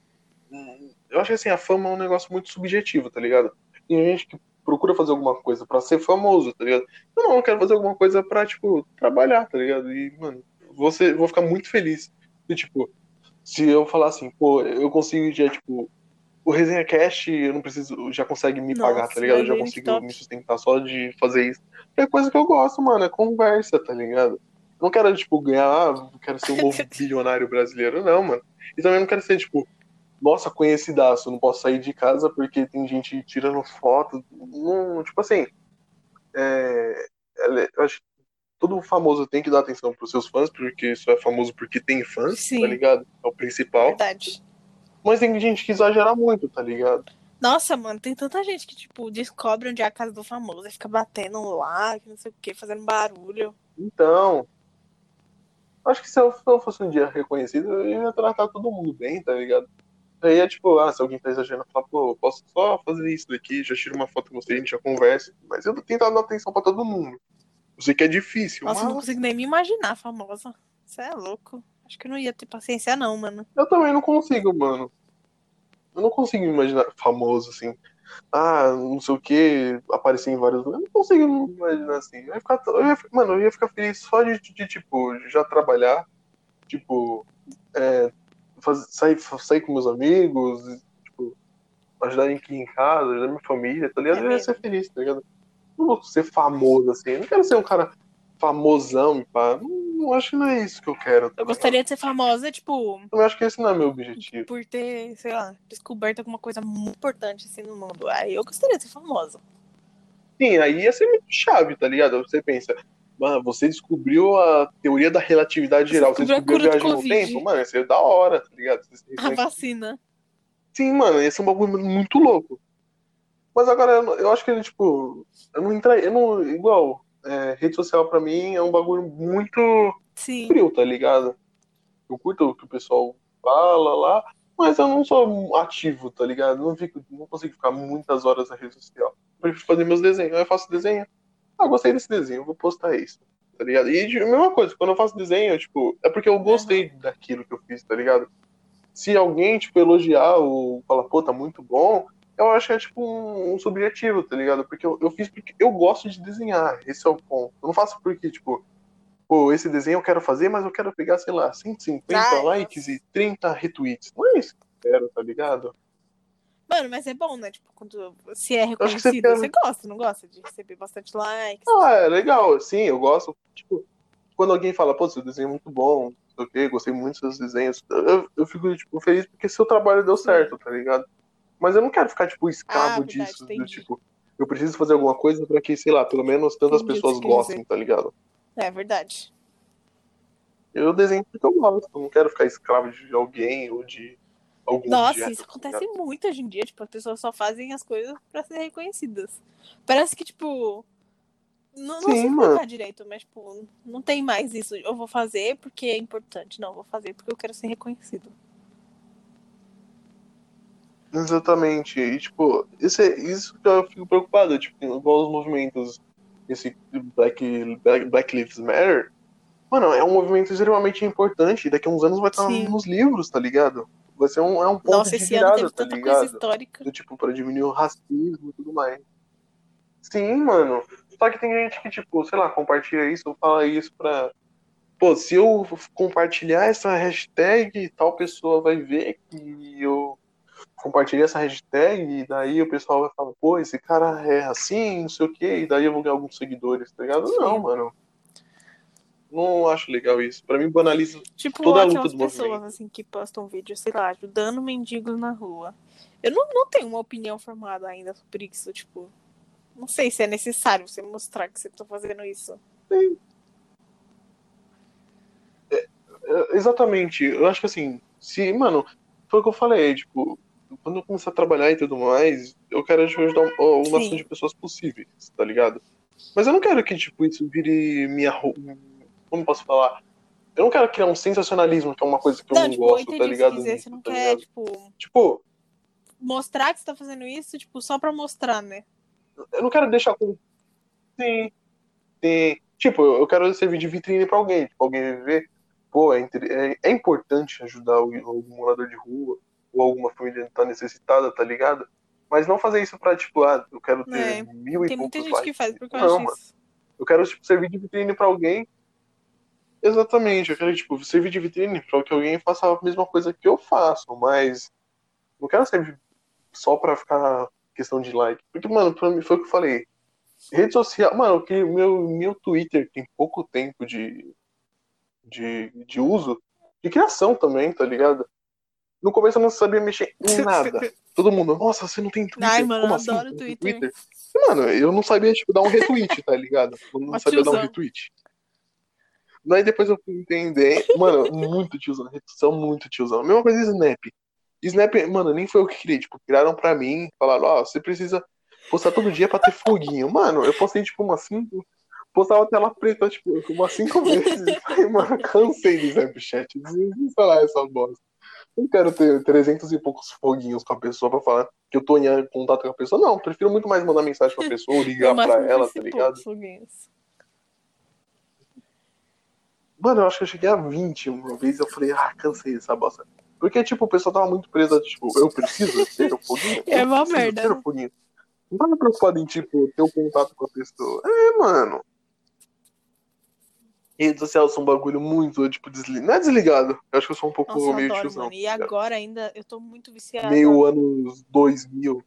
eu acho que assim, a fama é um negócio muito subjetivo, tá ligado? Tem gente que procura fazer alguma coisa pra ser famoso, tá ligado? Eu não, eu quero fazer alguma coisa pra, tipo, trabalhar, tá ligado? E, mano, você, vou ficar muito feliz. E, tipo, se eu falar assim, pô, eu consigo já, tipo, o Resenha Cast, eu não preciso, já consegue me Nossa, pagar, tá ligado? Eu já imagine que consigo top. me sustentar só de fazer isso. É coisa que eu gosto, mano, é conversa, tá ligado? Não quero, tipo, ganhar, ah, quero ser um novo (laughs) bilionário brasileiro, não, mano. E também não quero ser, tipo, nossa, conhecidaço, não posso sair de casa porque tem gente tirando foto. Não, tipo assim, é, é- eu acho todo famoso tem que dar atenção pros seus fãs, porque isso é famoso porque tem fãs, Sim. tá ligado? É o principal. Verdade. Mas tem gente que exagera muito, tá ligado? Nossa, mano, tem tanta gente que, tipo, descobre onde é a casa do famoso e fica batendo lá, que não sei o que, fazendo barulho. Então, acho que se eu, se eu fosse um dia reconhecido, eu ia tratar todo mundo bem, tá ligado? Aí é tipo, ah, se alguém tá exagerando, fala, pô, eu posso só fazer isso daqui, já tiro uma foto com você, a gente já conversa. Mas eu tento dar atenção pra todo mundo. Eu sei que é difícil, Nossa, eu não mas consigo nem me imaginar famosa. Você é louco. Acho que eu não ia ter paciência, não, mano. eu também não consigo, mano. Eu não consigo me imaginar famoso, assim. Ah, não sei o que, aparecer em vários lugares. Eu não consigo me imaginar assim. Eu ia ficar, eu ia, mano, eu ia ficar feliz só de, de, tipo, já trabalhar, tipo, é, faz- sair, sair com meus amigos, tipo, ajudar aqui em casa, ajudar minha família, tá ligado? É eu ia ser feliz, tá ligado? Não vou ser famoso, assim. Eu não quero ser um cara famosão, pá. Não, não acho que não é isso que eu quero. tá Eu gostaria de ser famosa, tipo? Eu acho que esse não é meu objetivo. por ter, sei lá, descoberto alguma coisa muito importante assim no mundo. Aí eu gostaria de ser famosa. Sim, aí ia ser muito chave, tá ligado? Você pensa, mano, você descobriu a teoria da relatividade Você geral, você descobriu a descobriu a do viagem no Covid. tempo, mano, ia ser da hora, tá ligado? Você A vacina. Sim, mano, ia ser um bagulho muito louco. Mas agora, eu, acho que ele, tipo, eu não entrei, eu não, igual, é, rede social pra mim é um bagulho muito Sim. frio, tá ligado? Eu curto o que o pessoal fala lá, mas eu não sou ativo, tá ligado? Não, fico, não consigo ficar muitas horas na rede social. Eu prefiro fazer meus desenhos. Eu faço desenho. Ah, gostei desse desenho, vou postar isso. Tá ligado? E de- a mesma coisa, quando eu faço desenho, tipo, é porque eu gostei daquilo que eu fiz, tá ligado? Se alguém, tipo, elogiar ou falar, pô, tá muito bom, eu acho que é, tipo, um, um subjetivo, tá ligado? Porque eu, eu fiz porque eu gosto de desenhar, esse é o ponto. Eu não faço porque, tipo, pô, esse desenho eu quero fazer, mas eu quero pegar, sei lá, 150 Ai, likes nossa. e 30 retweets. Não é isso que eu quero, tá ligado? Mano, mas é bom, né? Tipo, quando se é que você reconhecido, fica- você gosta, não gosta de receber bastante likes? Ah, é legal, sim, eu gosto. Tipo, quando alguém fala, pô, seu desenho é muito bom, não sei o quê, gostei muito dos seus desenhos, eu, eu fico, tipo, feliz porque seu trabalho deu certo, tá ligado? Mas eu não quero ficar, tipo, escravo Ah, verdade, disso, do entendi. tipo, eu preciso fazer alguma coisa pra que, sei lá, pelo menos tantas Entendi pessoas gostem, tá ligado? É verdade. Eu desenho porque eu gosto, eu não quero ficar escravo de alguém ou de algum Nossa, objeto, isso tá acontece ligado? muito hoje em dia. Tipo, as pessoas só fazem as coisas pra ser reconhecidas. Parece que, tipo. Não, não Sim, sei mano. direito, mas, tipo, não tem mais isso. Eu vou fazer porque é importante. Não, eu vou fazer porque eu quero ser reconhecido. Exatamente. E, tipo, isso, é, isso que eu fico preocupado, tipo, igual os movimentos, esse Black, Black, Black Lives Matter, mano, é um movimento extremamente importante. Daqui a uns anos vai estar Sim. nos livros, tá ligado? Vai ser um, é um ponto Nossa, de esse ano virada, teve tá tanta coisa ligado? histórica. Do, tipo, pra diminuir o racismo e tudo mais. Sim, mano. Só que tem gente que, tipo, sei lá, compartilha isso ou fala isso pra. Pô, se eu compartilhar essa hashtag, tal pessoa vai ver que eu compartilhei essa hashtag e daí o pessoal vai falar, pô, esse cara é assim, não sei o quê, e daí eu vou ganhar alguns seguidores, tá ligado? Sim. Não, mano. Não acho legal isso. Pra mim, banaliza Tipo, Toda a luta do pessoas movimento. assim que postam vídeo, sei lá, ajudando mendigos na rua. Eu não, não tenho uma opinião formada ainda sobre isso, tipo. Não sei se é necessário você mostrar que você tá fazendo isso. É, Exatamente. Eu acho que assim, se, mano, foi o que eu falei, tipo, quando eu começar a trabalhar e tudo mais, eu quero tipo, ajudar o, o máximo de pessoas possíveis, tá ligado? Mas eu não quero que, tipo, isso vire minha. ro- Como posso falar? Eu não quero criar um sensacionalismo, que é uma coisa que eu não, não tipo, gosto, tá o ligado? dizer. Você não Tá quer, ligado? tipo, Tipo, mostrar que você tá fazendo isso, tipo, só pra mostrar, né? eu não quero deixar com. Sim. Sim. Tipo, eu quero servir de vitrine pra alguém. Tipo, alguém ver. Pô, é, é, é importante ajudar alguém- algum morador de rua ou alguma família tá necessitada, tá ligado? Mas não fazer isso pra, tipo, ah, eu quero ter É, mil e Tem muita poucos gente likes. que faz porque eu Não, mano. isso. Eu quero, tipo, servir de vitrine pra alguém. Exatamente, eu quero, tipo, servir de vitrine pra que alguém faça a mesma coisa que eu faço, mas não quero servir só pra ficar questão de like. Porque, mano, pra mim foi o que eu falei. Rede social, mano, que meu, meu Twitter tem pouco tempo de, de, de uso, de criação também, tá ligado? No começo eu não sabia mexer em (laughs) nada. Todo mundo, nossa, você não tem Twitter? Ai, mano, Como eu assim? adoro Twitter. E, Mano, eu não sabia, tipo, dar um retweet, tá ligado? Eu não sabia dar um tiozão. retweet. Daí depois eu fui entender. Mano, muito tiozão. Social muito tiozão. Mesma coisa Snap. Snap, mano, nem foi eu que criei. Tipo, criaram pra mim, falaram, ó, você precisa postar todo dia pra ter foguinho. Mano, eu postei, tipo, umas cinco. Postava tela preta, tipo, umas cinco (laughs) vezes. Mano, cansei do Snapchat. Desinstalar essa bosta. Não quero ter 300 e poucos foguinhos com a pessoa pra falar que eu tô em contato com a pessoa. Não, prefiro muito mais mandar mensagem pra pessoa (laughs) ligar pra ela, tá ligado? foguinhos. Mano, eu acho que eu cheguei a 20 uma vez eu falei, ah, cansei dessa bosta. Porque, tipo, o pessoal tava muito preso, tipo, eu preciso ter o foguinho? (laughs) É preciso merda, ter né? o foguinho. Não tava preocupado em, tipo, ter o contato com a pessoa. É, mano. Redes sociais são um bagulho muito, tipo, desligado. Não é desligado. Eu acho que eu sou um pouco Nossa, meio adoro, tiozão. E tá agora ainda eu tô muito viciada. Meio anos 2000.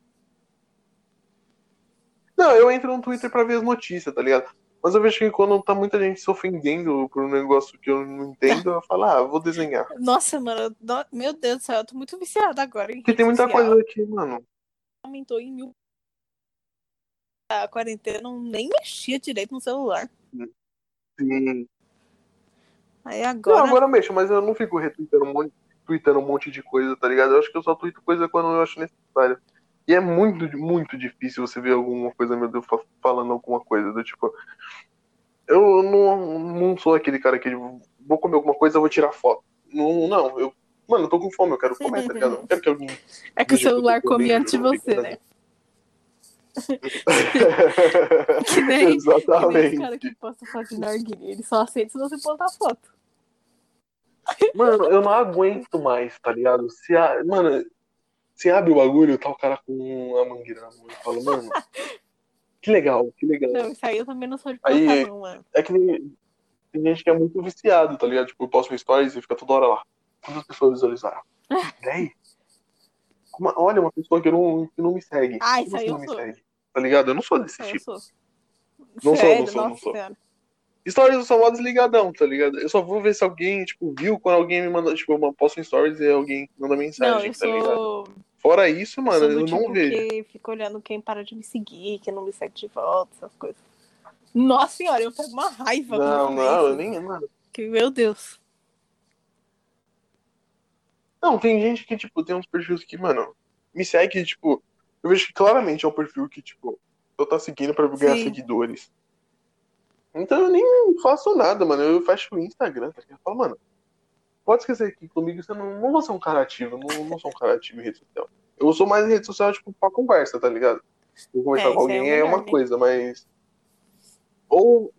Não, eu entro no Twitter pra ver as notícias, tá ligado? Mas eu vejo que quando tá muita gente se ofendendo por um negócio que eu não entendo, eu falo, ah, vou desenhar. (laughs) Nossa, mano, no- meu Deus do céu, eu tô muito viciada agora. Porque tem muita social. coisa aqui, mano. Aumentou em mil. A quarentena eu nem mexia direito no celular. Sim. Aí Não, agora. agora eu mexo, mas eu não fico retweetando um monte, tweetando um monte de coisa, tá ligado? Eu acho que eu só tweeto coisa quando eu acho necessário. E é muito, muito difícil você ver alguma coisa, meu Deus, fa- falando alguma coisa. Do tipo, eu não, não sou aquele cara que vou comer alguma coisa, vou tirar foto. Não, não, eu. Mano, eu tô com fome, eu quero comer, tá ligado? Eu não quero que alguém. (laughs) É que o celular come antes de você, né? (laughs) Que nem, que nem Exatamente. caras que postam foto de narguilha. Ele só aceita se você postar foto. Mano, eu não aguento mais, tá ligado? Se a... Mano, se abre o bagulho, tá o cara com a mangueira na mão. Eu falo, mano, (laughs) que legal, que legal. Não, isso aí eu também não sou de Aí- não, mano. É que nem- tem gente que é muito viciado, tá ligado? Tipo, eu posto stories e fica toda hora lá. Quantas pessoas visualizaram? (laughs) 10? Uma- olha, uma pessoa que não, que não me segue. Ah, isso aí assim eu não me sou. segue? Tá ligado? Eu não sou desse Eu tipo. sou. Não sou, não sou, não sou. Stories eu sou mó desligadão, tá ligado? Eu só vou ver se alguém, tipo, viu quando alguém me manda, tipo, eu posto um stories e alguém manda mensagem, Não, eu tá ligado? sou, Fora isso, mano, do eu tipo não vejo. que fica olhando quem para de me seguir, quem não me segue de volta, essas coisas. Nossa senhora, eu pego uma raiva Não, não, eu eu nem, mano. Que, meu Deus. Não, tem gente que, tipo, tem uns perfis que, mano, me segue, tipo, eu vejo que claramente é um perfil que, tipo, eu tô seguindo pra ganhar Sim. seguidores. Então eu nem faço nada, mano. Eu fecho o Instagram, tá ligado? Eu falo, mano, pode esquecer que comigo você não, não vou ser um cara ativo, não, não sou um cara ativo em rede social. Eu sou mais em rede social, tipo, pra conversa, tá ligado? Eu conversar É, com é o alguém é, melhor, uma coisa, mas. Ou.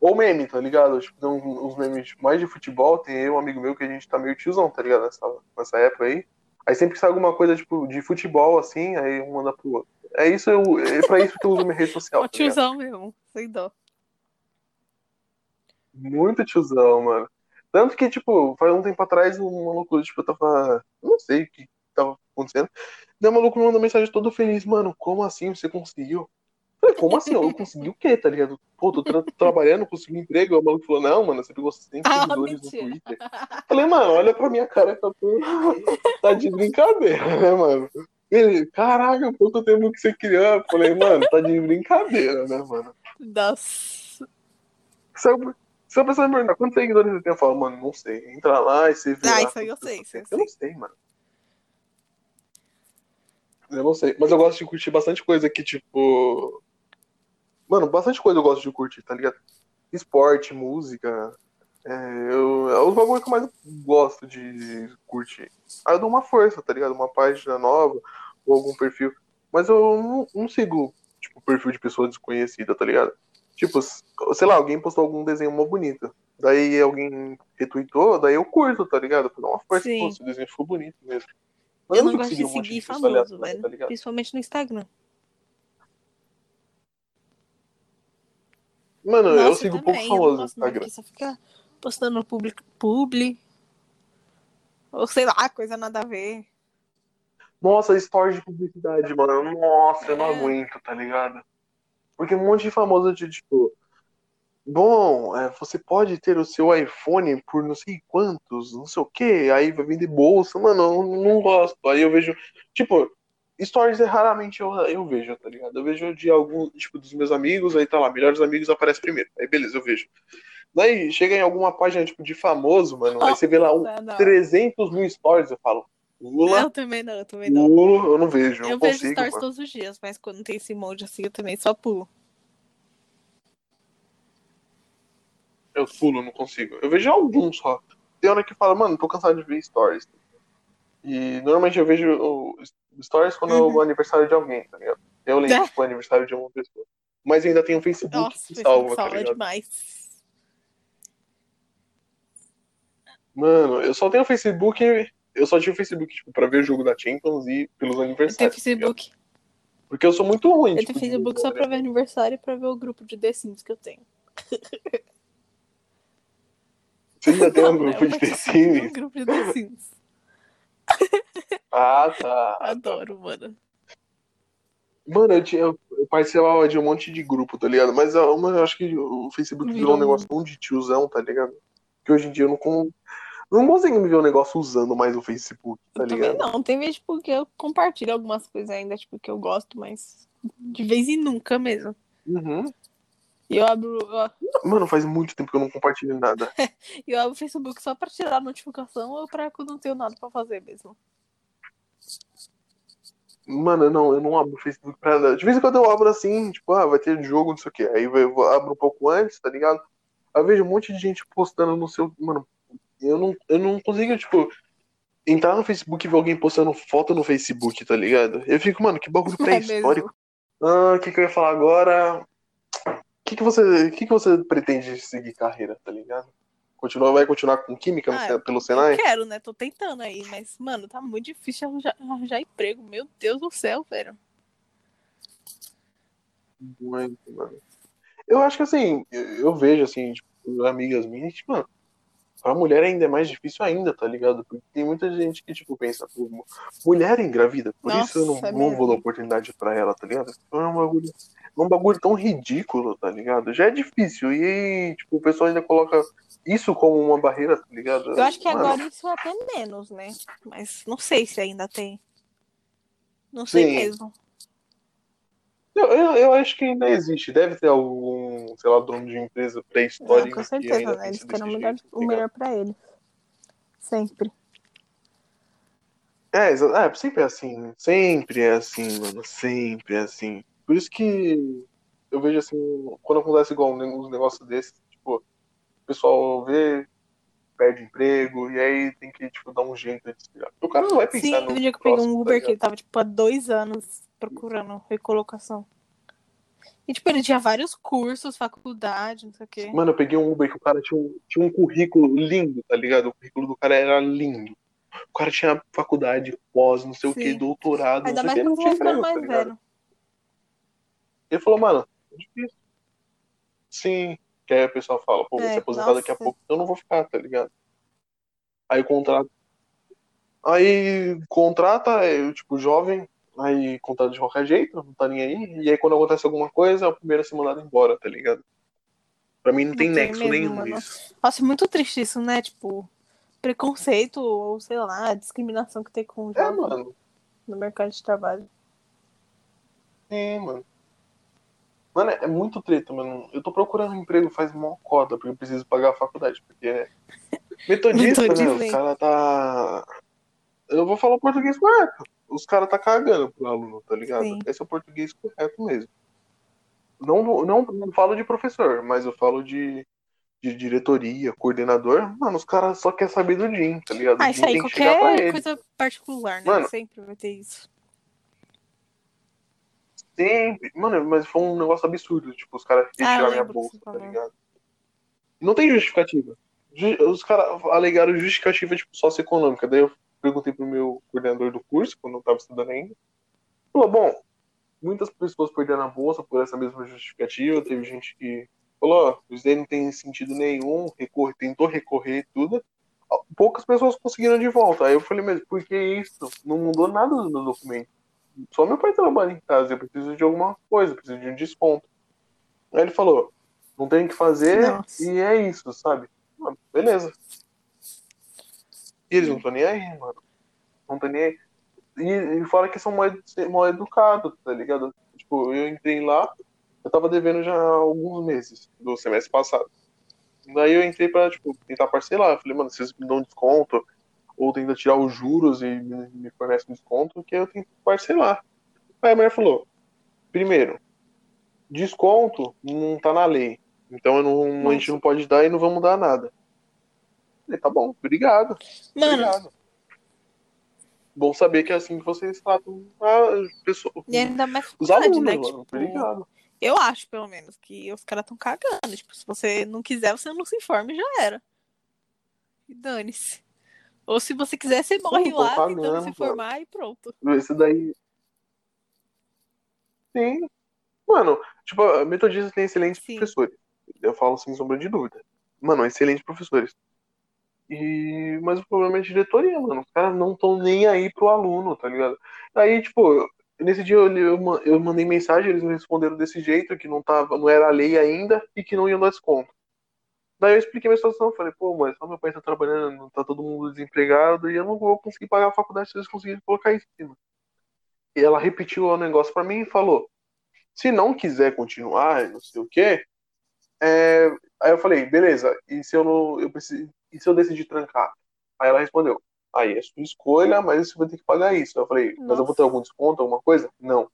Ou meme, tá ligado? Tipo, tem uns uns memes mais de futebol, tem eu, um amigo meu, que a gente tá meio tiozão, tá ligado? Nessa, nessa época aí. Aí sempre que sai alguma coisa, tipo, de futebol, assim, aí um manda pro outro. É isso, eu, é pra isso que eu uso minha rede social, (laughs) tá tiozão mesmo, sem dó. Muito tiozão, mano. Tanto que, tipo, faz um tempo atrás, um maluco, tipo, eu tava. Não sei o que tava acontecendo. Daí o maluco me mandou mensagem todo feliz, mano, como assim você conseguiu? Eu como assim? Eu consegui o quê, tá ligado? Pô, tô tra trabalhando, consegui um emprego. Aí o maluco falou, não, mano, você pegou 100 Ah, seguidores no. Twitter. Falei, mano, olha pra minha cara, tá, (laughs) tá de brincadeira, né, mano? Ele, caraca, quanto tempo que você criou? Eu falei, mano, tá de brincadeira, né, mano? Nossa. Se eu, se a pessoa me perguntar quantos seguidores você tem, eu falo, mano, não sei. Entra lá e você vê. Ah, isso aí eu sei, isso eu. Eu não sei, mano. Eu não sei. Mas eu gosto de curtir bastante coisa que, tipo. Mano, bastante coisa eu gosto de curtir, tá ligado? Esporte, música. É, eu, é os bagulho que eu mais gosto de curtir. Aí eu dou uma força, tá ligado? Uma página nova ou algum perfil. Mas eu não, não sigo, tipo, perfil de pessoa desconhecida, tá ligado? Tipo, sei lá, alguém postou algum desenho mó bonito. Daí alguém retweetou, daí eu curto, tá ligado? Pra dar uma força, Sim. pô, esse desenho ficou bonito mesmo. Mas Eu não gosto de um seguir pessoa famoso, velho. tá? Principalmente no Instagram. Mano, eu Nossa, sigo também, poucos eu não famosos no Instagram. só fica postando publi, publi. Ou sei lá, coisa nada a ver. Nossa, stories de publicidade, mano. Nossa, eu não É. aguento, tá ligado? Porque um monte de famoso de tipo. Bom, é, você pode ter o seu iPhone por não sei quantos, não sei o que, aí vai vender bolsa, mano, eu não gosto. Aí eu vejo, tipo, stories é raramente eu, eu vejo, tá ligado? Eu vejo de algum, tipo, dos meus amigos, aí tá lá, melhores amigos aparece primeiro. Aí beleza, eu vejo. Daí chega em alguma página, tipo, de famoso, mano, aí você vê lá um, Não, não. 300 mil stories, eu falo, Lula, Eu também não, eu também não. Lula, eu não vejo, Eu não vejo consigo, stories mano. todos os dias, mas quando tem esse emoji assim, eu também só pulo. Eu pulo, não consigo. Eu vejo alguns só. Tem hora que fala, mano, tô cansado de ver stories. E normalmente eu vejo stories quando é Uhum. o aniversário de alguém, tá ligado? Eu lembro (laughs) que foi o aniversário de uma pessoa. Mas ainda tem o Facebook Nossa, que salva, tá ligado? demais. Mano, eu só tenho o Facebook. Eu só tinha o Facebook, tipo, pra ver o jogo da Champions e pelos Eu tenho aniversários. tá? Facebook. Porque eu sou muito ruim, Eu tipo, tenho de Facebook só pra ver aniversário e pra ver o grupo de The Sims que eu tenho. Você ainda tem um (laughs) grupo de The de um Sims? grupo de The Sims. Ah, tá. Adoro, mano. Mano, eu, tinha, eu participava de um monte de grupo, tá ligado? Mas eu acho que o Facebook virou Virou um negócio tão de tiozão, tá ligado? Que hoje em dia eu não, con- não consigo me ver um negócio usando mais o Facebook, tá Eu também ligado? não. Tem vezes tipo, que eu compartilho algumas coisas ainda, tipo, que eu gosto, mas de vez em nunca mesmo. Uhum. E eu abro, Mano, faz muito tempo que eu não compartilho nada. (laughs) eu abro o Facebook só pra tirar a notificação ou pra quando não tenho nada pra fazer mesmo. Mano, não, eu não abro o Facebook pra nada. De vez em quando eu abro assim, tipo, ah, vai ter jogo, não sei o quê. Aí eu abro um pouco antes, tá ligado? Aí eu vejo um monte de gente postando no seu. Mano, eu não, eu não consigo, tipo, entrar no Facebook e ver alguém postando foto no Facebook, tá ligado? Eu fico, mano, que bagulho (laughs) É pré-histórico. Ah, o que, que eu ia falar agora? O que, que você, que, que você pretende seguir carreira, tá ligado? Continua, vai continuar com química Ah, pelo Eu Senai? quero, né? Tô tentando aí, mas, mano, tá muito difícil arranjar, arranjar emprego. Meu Deus do céu, velho. Muito, mano. Eu acho que assim, eu, vejo assim, tipo, amigas minhas, tipo, mano, pra mulher ainda é mais difícil ainda, tá ligado? Porque tem muita gente que, tipo, pensa, mulher engravida, por isso eu não, Nossa, é não vou dar oportunidade pra ela, tá ligado? Então é um bagulho, é um bagulho tão ridículo, tá ligado? Já é difícil. E, tipo, o pessoal ainda coloca isso como uma barreira, tá ligado? Eu acho que Mano, agora isso é até menos, né? Mas não sei se ainda tem. Não sei Sim. mesmo. Eu, eu, eu acho que ainda existe. Deve ter algum, sei lá, dono de empresa Não, pré-histórica com certeza, né? Eles querem o melhor, tá o ligado? melhor pra eles. Sempre. É, é, sempre é assim, né? Sempre é assim, mano. Sempre é assim. Por isso que eu vejo assim, quando acontece igual uns negócios desses, tipo, o pessoal vê, perde emprego, e aí tem que, tipo, dar um jeito de se virar. O cara não vai Sim, pensar no no dia que eu peguei um tá Uber que ligado? ele tava, tipo, há dois anos procurando recolocação. E, tipo, ele tinha vários cursos, faculdade, não sei o quê. Mano, eu peguei um Uber que o cara tinha um, tinha um currículo lindo, tá ligado? O currículo do cara era lindo. O cara tinha faculdade, pós, não sei o que, Sim. doutorado, não Ainda sei o mais que, não tinha tá mais ligado? velho. Ele falou, mano, é difícil. Sim. Que aí o pessoal fala, pô, vou É, se aposentar daqui a nossa. pouco, eu não vou ficar, tá ligado? Aí o contrato. Aí contrata, é, tipo, jovem, aí contrata de qualquer jeito, não tá nem aí. E aí quando acontece alguma coisa, é o primeiro a ser mandado embora, tá ligado? Pra mim não, tem nexo mesmo, nenhum mano. nisso. Nossa, é muito triste isso, né? Tipo, preconceito ou sei lá, discriminação que tem com o É, mano. no mercado de trabalho. É, mano. Mano, é muito treta, mano. Eu tô procurando um emprego faz mó coda, porque eu preciso pagar a faculdade, porque é metodista, né? Metodista, Os hein? caras tá. Eu vou falar português correto. Os caras tá cagando pro aluno, tá ligado? Sim. Esse é o português correto mesmo. Não, não, não falo de professor, mas eu falo de, de diretoria, coordenador. Mano, os caras só querem saber do Jim, tá ligado? Ah, o isso aí, qualquer coisa particular, né? Mano. Sempre vai ter isso. Sempre. Mano, mas foi um negócio absurdo. Tipo, os caras Ah, eu tirar minha bolsa, tá ligado? Não tem justificativa. Ju- Os caras alegaram justificativa, tipo, socioeconômica. Daí eu perguntei pro meu coordenador do curso, quando eu tava estudando ainda. Falou, bom, muitas pessoas perderam a bolsa por essa mesma justificativa. Teve gente que falou, isso daí não tem sentido nenhum, recorre, tentou recorrer e tudo. Poucas pessoas conseguiram de volta. Aí eu falei, mas por que isso? Não mudou nada no meu documento. Só meu pai trabalha em casa, eu preciso de alguma coisa, preciso de um desconto. Aí ele falou, não tem o que fazer Nossa. e é isso, sabe? Ah, beleza. E eles não estão nem aí, mano. Não estão nem aí. E, e fora que são mal, mal educados, tá ligado? Tipo, eu entrei lá, eu tava devendo já alguns meses do semestre passado. Daí eu entrei pra, tipo, tentar parcelar. Eu falei, mano, vocês me dão desconto, ou tenta tirar os juros e me, fornece um desconto, que eu tento parcelar. Aí a mulher falou, primeiro, desconto não tá na lei. Então eu não, a gente não pode dar e não vamos dar nada. Falei, tá bom, obrigado. Mano, Obrigado. Bom saber que é assim que vocês tratam a pessoa, e ainda mais os alunos, né? Tipo, Obrigado. eu acho, pelo menos, que os caras tão cagando. Tipo, se você não quiser, você não se informa e já era. E dane-se. Ou se você quiser, você morre lá tentando se mano. informar e pronto. Esse daí. Sim. Mano, tipo, a metodista tem excelentes Sim. professores. Eu falo sem sombra de dúvida. Mano, excelentes professores. E... Mas o problema é a diretoria, mano. Os caras não estão nem aí pro aluno, tá ligado? Aí, tipo, nesse dia eu, eu mandei mensagem, eles me responderam desse jeito, que não, tava, não era lei ainda e que não iam dar desconto. Daí eu expliquei minha situação, falei, pô, mas só meu pai tá trabalhando, tá todo mundo desempregado e eu não vou conseguir pagar a faculdade se eles conseguirem colocar em cima. E ela repetiu o negócio pra mim e falou: se não quiser continuar, não sei o quê. é, Aí eu falei, beleza, e se eu não. Eu preciso... E se eu decidir trancar? Aí ela respondeu, aí é sua escolha, mas você vai ter que pagar isso. Eu falei, mas eu vou ter algum desconto, alguma coisa? Não. Eu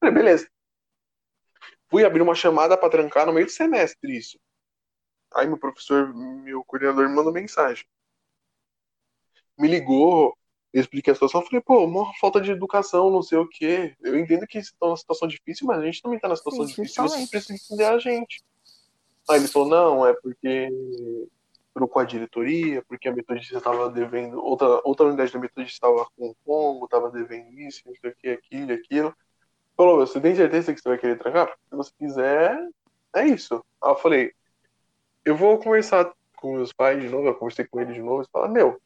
falei, beleza. Fui abrir uma chamada pra trancar no meio do semestre isso. Aí meu professor, meu coordenador me mandou mensagem. Me ligou, eu expliquei a situação, eu falei, pô, uma falta de educação, não sei o quê. Eu entendo que estão numa situação difícil, mas a gente também tá numa situação Sim, difícil, vocês precisam entender a gente. Aí ele falou, não, é porque trocou a diretoria, porque a metodista estava devendo, outra, outra unidade da metodista estava com Congo, estava devendo isso, não sei o que, aquilo, aquilo. Falou, você tem certeza que você vai querer trancar? Se você quiser, é isso. Aí eu falei, eu vou conversar com meus pais de novo, eu conversei com eles de novo, e falar, meu,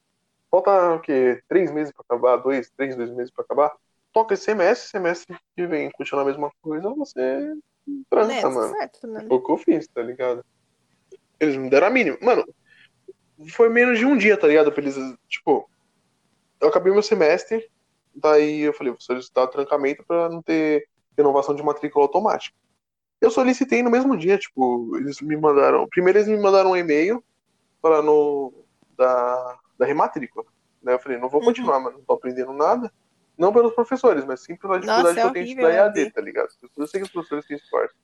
falta o quê? Três meses para acabar, dois, três, dois meses para acabar. Toca esse semestre, semestre que vem continuar a mesma coisa, você tranca, mano. certo, né? Foi o que eu fiz, tá ligado? Eles me deram a mínima. Mano, foi menos de um dia, tá ligado? Pra eles, tipo, eu acabei meu semestre, daí eu falei, vou solicitar o trancamento pra não ter renovação de matrícula automática. Eu solicitei no mesmo dia, tipo, eles me mandaram. Primeiro eles me mandaram um e-mail para no da, da rematrícula. Daí eu falei, não vou Uhum. continuar, mano, não tô aprendendo nada. Não pelos professores, mas sim pela dificuldade Nossa, que é eu tenho de estudar EAD, EAD. tá ligado? Eu sei que os professores têm esforço.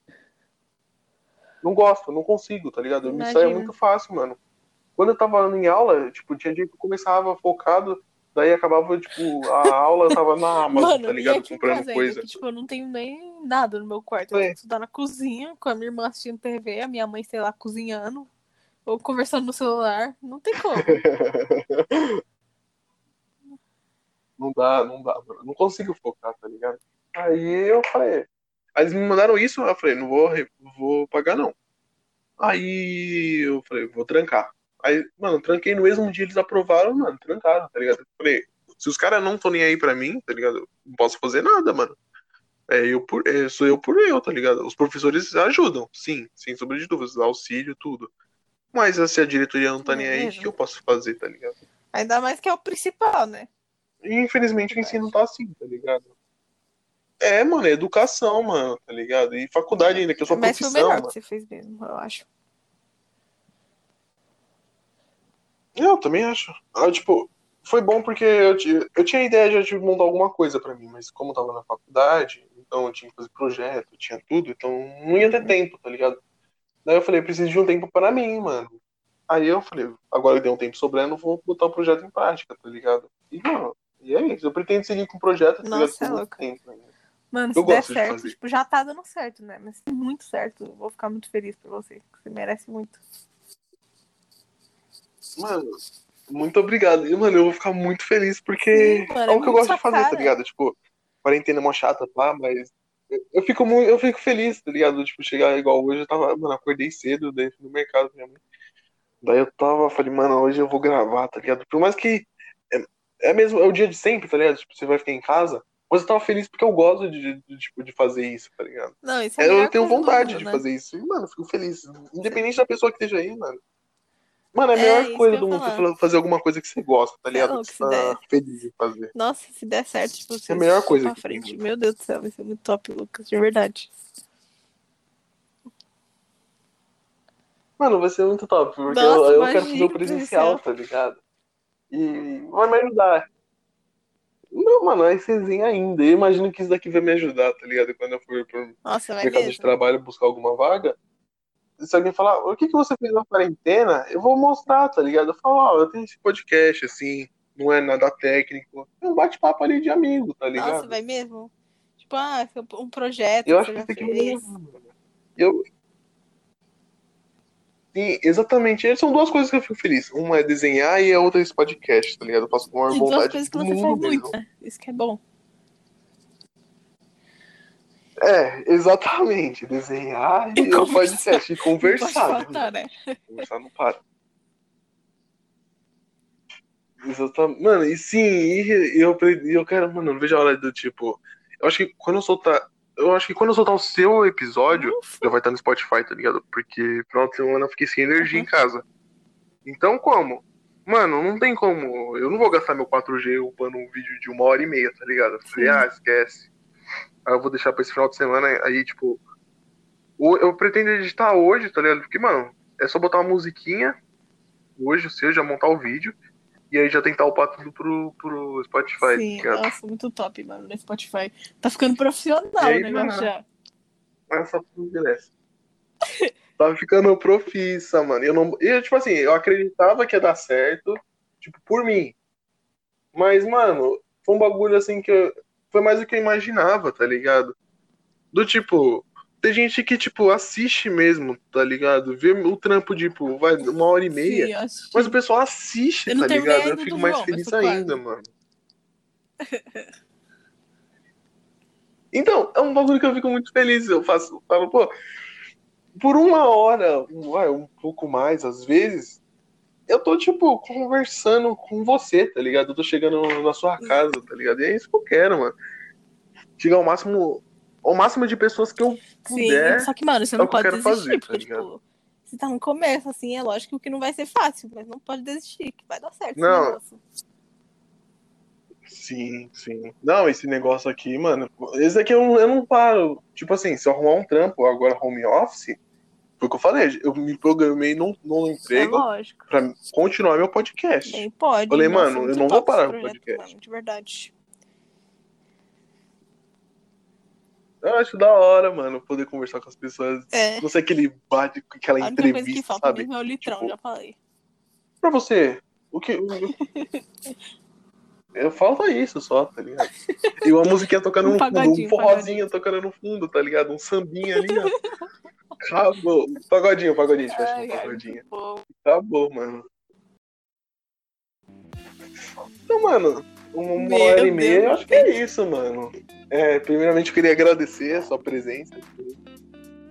Não gosto, não consigo, tá ligado? Me sai Imagino. muito fácil, mano. Quando eu tava em aula, tipo, tinha dia que eu começava focado, daí acabava, tipo, a aula eu tava na Amazon, Mano, tá ligado? Comprando coisa. que, tipo, eu não tenho nem nada no meu quarto. Eu É. tenho que estudar na cozinha, com a minha irmã assistindo TV, a minha mãe, sei lá, cozinhando, ou conversando no celular. Não tem como. (laughs) Não dá, não dá, mano. Não consigo focar, tá ligado? Aí eu falei. Aí eles me mandaram isso, eu falei, não vou, vou pagar não. Aí eu falei, vou trancar. Aí, mano, tranquei no mesmo dia, eles aprovaram, mano, trancaram, tá ligado? Eu falei, Se os caras não estão nem aí pra mim, tá ligado? Não posso fazer nada, mano. É, eu por, é, sou eu por eu, tá ligado? Os professores ajudam, sim, sem sombra de dúvidas, auxílio, tudo. Mas se a diretoria não tá nem aí, o que eu posso fazer, tá ligado? Ainda mais que é o principal, né? E infelizmente o ensino tá assim, tá ligado? É, mano, é educação, mano, tá ligado? E faculdade ainda, que eu sou Mas foi o profissão, melhor mano. que você fez mesmo, eu acho. Eu também acho. Ah, tipo, foi bom porque eu, eu tinha a ideia já de montar alguma coisa pra mim, mas como eu tava na faculdade, então tinha que fazer projeto, tinha tudo, então não ia ter tempo, tá ligado? Daí eu falei, preciso de um tempo pra mim, mano. Aí eu falei, agora que deu um tempo sobrando, vou botar o projeto em prática, tá ligado? E, mano, e é isso. Eu pretendo seguir com o projeto, tá ligado? Nossa, Por é louco. tempo ainda. Mano, Eu se der certo, tipo, já tá dando certo, né? Mas se muito certo, eu vou ficar muito feliz por você. Você merece muito. Mano, muito obrigado. E, mano, eu vou ficar muito feliz porque Sim, mano, é é o que eu gosto de fazer, tá cara. ligado? Tipo, quarentena é mó chata, pá, mas eu- fico muito, eu fico feliz, tá ligado? Tipo, chegar igual hoje, eu tava, mano, acordei cedo, fui no mercado minha mãe. Daí eu tava, falei, mano, hoje eu vou gravar, tá ligado? Por mais que é, é mesmo, é o dia de sempre, tá ligado? Tipo, você vai ficar em casa, mas eu tava feliz porque eu gosto de, de, tipo, de fazer isso, tá ligado? Não, isso é Eu tenho do vontade mundo, de né? fazer isso. E, mano, eu fico feliz. Independente da pessoa que esteja aí, mano. Mano, é a É, melhor coisa do mundo falar. fazer alguma coisa que você gosta, tá ligado? louco, que você tá der. feliz de fazer. Nossa, se der certo, tipo, você É a melhor coisa pra frente. Meu Deus do céu, vai ser muito top, Lucas, de verdade. Mano, vai ser muito top, porque Nossa, eu, eu quero fazer o presencial, tá ligado? E vai me ajudar. Não, mano, é CZinho ainda. Eu imagino que isso daqui vai me ajudar, tá ligado? Quando eu for pro Nossa, mercado de mesmo. trabalho buscar alguma vaga. Se alguém falar, o que, que você fez na quarentena? Eu vou mostrar, tá ligado? Eu falo, ó, eu tenho esse podcast, assim, não é nada técnico. É um bate-papo ali de amigo, tá ligado? Nossa, vai mesmo. Tipo, ah, um projeto Eu que acho você que vai fez. mano. Eu. Sim, exatamente. São duas coisas que eu fico feliz. Uma é desenhar e a outra é esse podcast, tá ligado? Eu faço com a maior E duas vontade coisas que você faz mesmo. muito? Isso que é bom. É, exatamente. Desenhar e, E o conversar. podcast. E faltar, né? Conversar não para. Exatamente. Mano, e sim, e eu, eu quero, mano, não vejo a hora do tipo. Eu acho que quando eu soltar. Eu acho que quando eu soltar o seu episódio, Ufa. já vai estar no Spotify, tá ligado? Porque final de semana eu fiquei sem energia Uhum. em casa. Então como? Mano, não tem como. Eu não vou gastar meu 4G upando um vídeo de uma hora e meia, tá ligado? Eu falei, Sim. ah, esquece. Aí eu vou deixar pra esse final de semana, aí, tipo. Eu pretendo editar hoje, tá ligado? Porque, mano, é só botar uma musiquinha hoje, ou seja, montar o vídeo. E aí já tentar upar tudo pro, pro Spotify, Sim, tá nossa, muito top, mano, no Spotify. Tá ficando profissional aí, o negócio já. Essa beleza. Tava ficando profissa, mano. Eu não. Eu, tipo assim, eu acreditava que ia dar certo, tipo, por mim. Mas, mano, foi um bagulho assim que eu... foi mais do que eu imaginava, tá ligado? Do tipo, tem gente que, tipo, assiste mesmo, tá ligado? Vê o trampo, tipo, vai uma hora e meia. Sim. Mas o pessoal assiste, tá ligado? Eu fico mais mas feliz ainda, mano. (laughs) Então, é um bagulho que eu fico muito feliz. Eu faço, eu falo, pô, por uma hora, um pouco mais, às vezes, eu tô, tipo, conversando com você, tá ligado? Eu tô chegando na sua casa, tá ligado? E é isso que eu quero, mano. Chegar ao máximo, ao máximo de pessoas que eu puder. Sim, só que, mano, você é não eu pode desistir, fazer, tá porque, ligado? tipo, você tá no começo, assim, é lógico que não vai ser fácil, mas não pode desistir, que vai dar certo Não. negócio. Sim, sim. Não, esse negócio aqui, mano. Esse aqui eu, eu não paro. Tipo assim, se eu arrumar um trampo agora home office, foi o que eu falei. Eu me programei num, num É emprego lógico. pra continuar meu podcast. Bem, pode. Falei, Nossa, mano, eu não vou top parar esse o podcast. Mano, de verdade. Eu acho da hora, mano, poder conversar com as pessoas. É. Não sei aquele bate, aquela A única coisa que entrevista, falta sabe? mesmo é o litrão, Tipo, já falei. Pra você, o que. (laughs) Eu falta isso só, tá ligado? E uma musiquinha tocando Um no fundo, um forrozinho tocando no fundo, tá ligado? Um sambinha ali, ó. Acabou. Pagodinho, pagodinho, Ai, um pagodinho. Acabou, mano. Então, mano, uma Meu hora e meia, Deus, eu acho que é isso, mano. É, primeiramente eu queria agradecer a sua presença.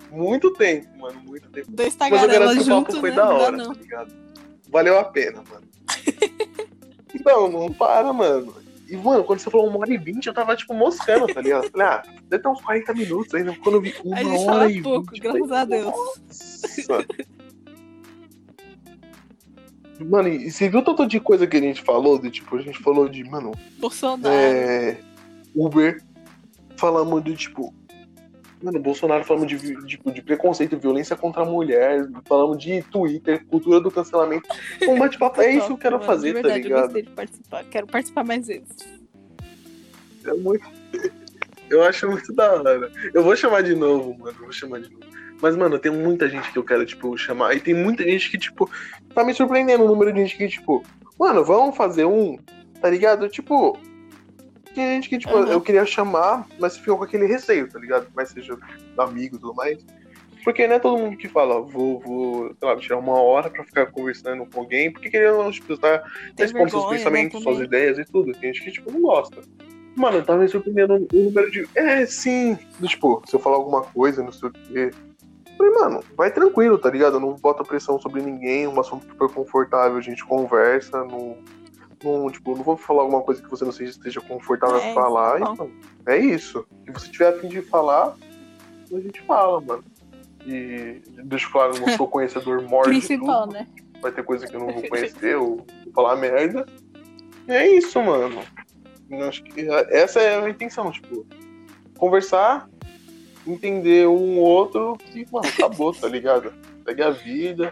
Muito tempo, mano, muito tempo. Dois Mas eu garanto que o papo juntos, foi né? da hora, não. tá ligado? Valeu a pena, mano. Então, não para, mano. E, mano, quando você falou uma hora e vinte, eu tava, tipo, moscando, tá ligado? Falei, ah, deve ter uns 40 minutos ainda. Quando eu vi uma A gente hora fala e pouco, vinte, graças a Deus. Nossa. Mano, e você viu o tanto de coisa que a gente falou? De, tipo, a gente falou de, mano, Bolsonaro. é, Uber, falamos de, tipo, mano, Bolsonaro falamos de, vi- tipo, de preconceito, violência contra a mulher, falamos de Twitter, cultura do cancelamento. Um (laughs) bate-papo, é isso que eu quero Mano, fazer, de tá verdade, Eu ligado? gostei de participar. Quero participar mais vezes. É muito. (laughs) Eu acho muito da hora. Eu vou chamar de novo, mano. eu Vou chamar de novo. Mas, mano, tem muita gente que eu quero, tipo, chamar. E tem muita gente que, tipo, tá me surpreendendo o número de gente que, tipo, mano, vamos fazer um, tá ligado? Tipo. Tem gente que, tipo, Uhum. eu queria chamar, mas ficou com aquele receio, tá ligado? Mas seja amigo e tudo mais. Porque não é todo mundo que fala, vou, vou, sei lá, tirar uma hora pra ficar conversando com alguém, porque querendo, tipo, tá Tem expondo seus vergonha, né, pensamentos, suas também. ideias e tudo. Tem gente que, tipo, não gosta. Mano, tá me surpreendendo o número de. É, sim. Tipo, se eu falar alguma coisa, não sei o quê. Eu Falei, mano, vai tranquilo, tá ligado? Eu não bota pressão sobre ninguém, um assunto super confortável, a gente conversa, não. Não tipo, não vou falar alguma coisa que você não seja, esteja confortável É, a falar. é bom. Então, é isso. Se você tiver a fim de falar, a gente fala, mano. E deixa claro, eu não sou (laughs) conhecedor morto. Principal, né? vai ter coisa que eu não vou conhecer ou vou falar merda. E é isso, mano. Eu acho que essa é a intenção, tipo, conversar, entender um outro e, mano, acabou, tá ligado? Segue a vida,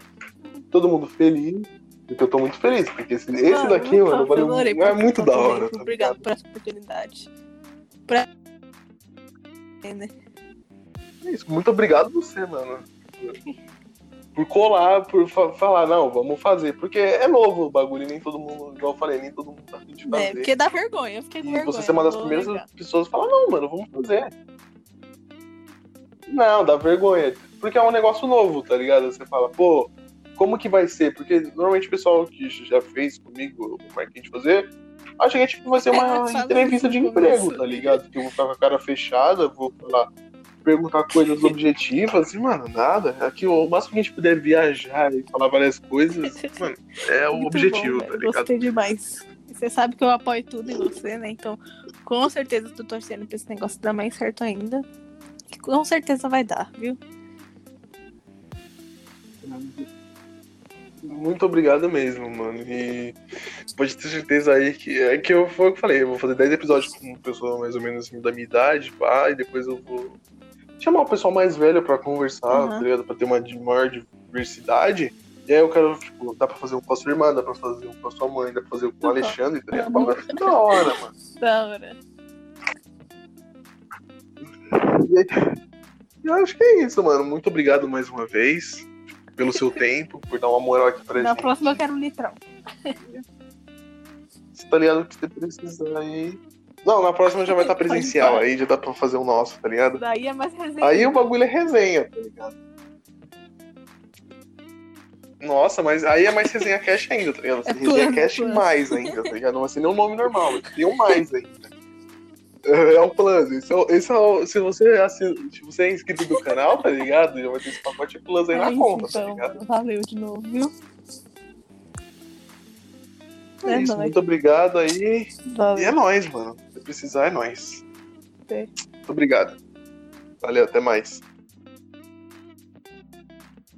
todo mundo feliz. Porque eu tô muito feliz, porque esse, esse daqui, mano, top, valeu, adorei é muito da hora. tá Obrigado ligado? por essa oportunidade. Pra... É, né? É isso, muito obrigado você, mano. Por colar, por fa- falar, não, vamos fazer. Porque é novo o bagulho, nem todo mundo, igual eu falei, nem todo mundo tá de fazer. É, porque dá vergonha. Eu fiquei com E vergonha. você ser uma das primeiras negar. pessoas a falar, não, mano, vamos fazer. Não, dá vergonha. Porque é um negócio novo, tá ligado? Você fala, pô, como que vai ser? Porque normalmente o pessoal que já fez comigo o marketing de fazer, acha que tipo, vai ser uma Fala entrevista de emprego, tá ligado? Que eu vou ficar com a cara fechada, vou falar, perguntar coisas objetivas, e, mano, nada. Aqui o máximo que a gente puder viajar e falar várias coisas, mano, é o Muito objetivo, bom, tá ligado? Gostei demais. Você sabe que eu apoio tudo em você, né? Então, com certeza, tô torcendo pra esse negócio dar mais certo ainda. Que com certeza vai dar, viu? Muito obrigado mesmo, mano. E pode ter certeza aí que. É que eu, foi o que eu falei, eu vou fazer 10 episódios com uma pessoa mais ou menos assim, da minha idade, pá, e depois eu vou chamar o pessoal mais velho pra conversar, Uhum. tá ligado? Pra ter uma maior diversidade. E aí eu quero, tipo, dá pra fazer um com a sua irmã, dá pra fazer um com a sua mãe, dá pra fazer um com o Uhum. Alexandre, tá ligado? Vai ficar da hora, mano. Da hora. E aí, eu acho que é isso, mano. Muito obrigado mais uma vez pelo seu tempo, por dar uma moral aqui pra Na gente. próxima eu quero um litrão. Você tá ligado que você precisar aí. Não, na próxima já vai estar presencial, aí já dá pra fazer o nosso, tá ligado? Daí é mais resenha. Aí o bagulho é resenha, tá ligado? Nossa, mas aí é mais resenha cash ainda, tá ligado? Você É resenha plano, cash plano. mais ainda, tá ligado? Não vai ser nem um nome normal, ter um mais (laughs) ainda. É é o plus. Esse é o, esse é o- se, você, assin- se você é inscrito do canal, tá ligado? Já vai ter esse pacote plus aí É na isso, conta, tá então, ligado? mano. Valeu de novo, viu? É É isso, nóis. muito obrigado aí. E Valeu. é nóis, mano. Se precisar, é nóis. É. Muito obrigado. Valeu, até mais.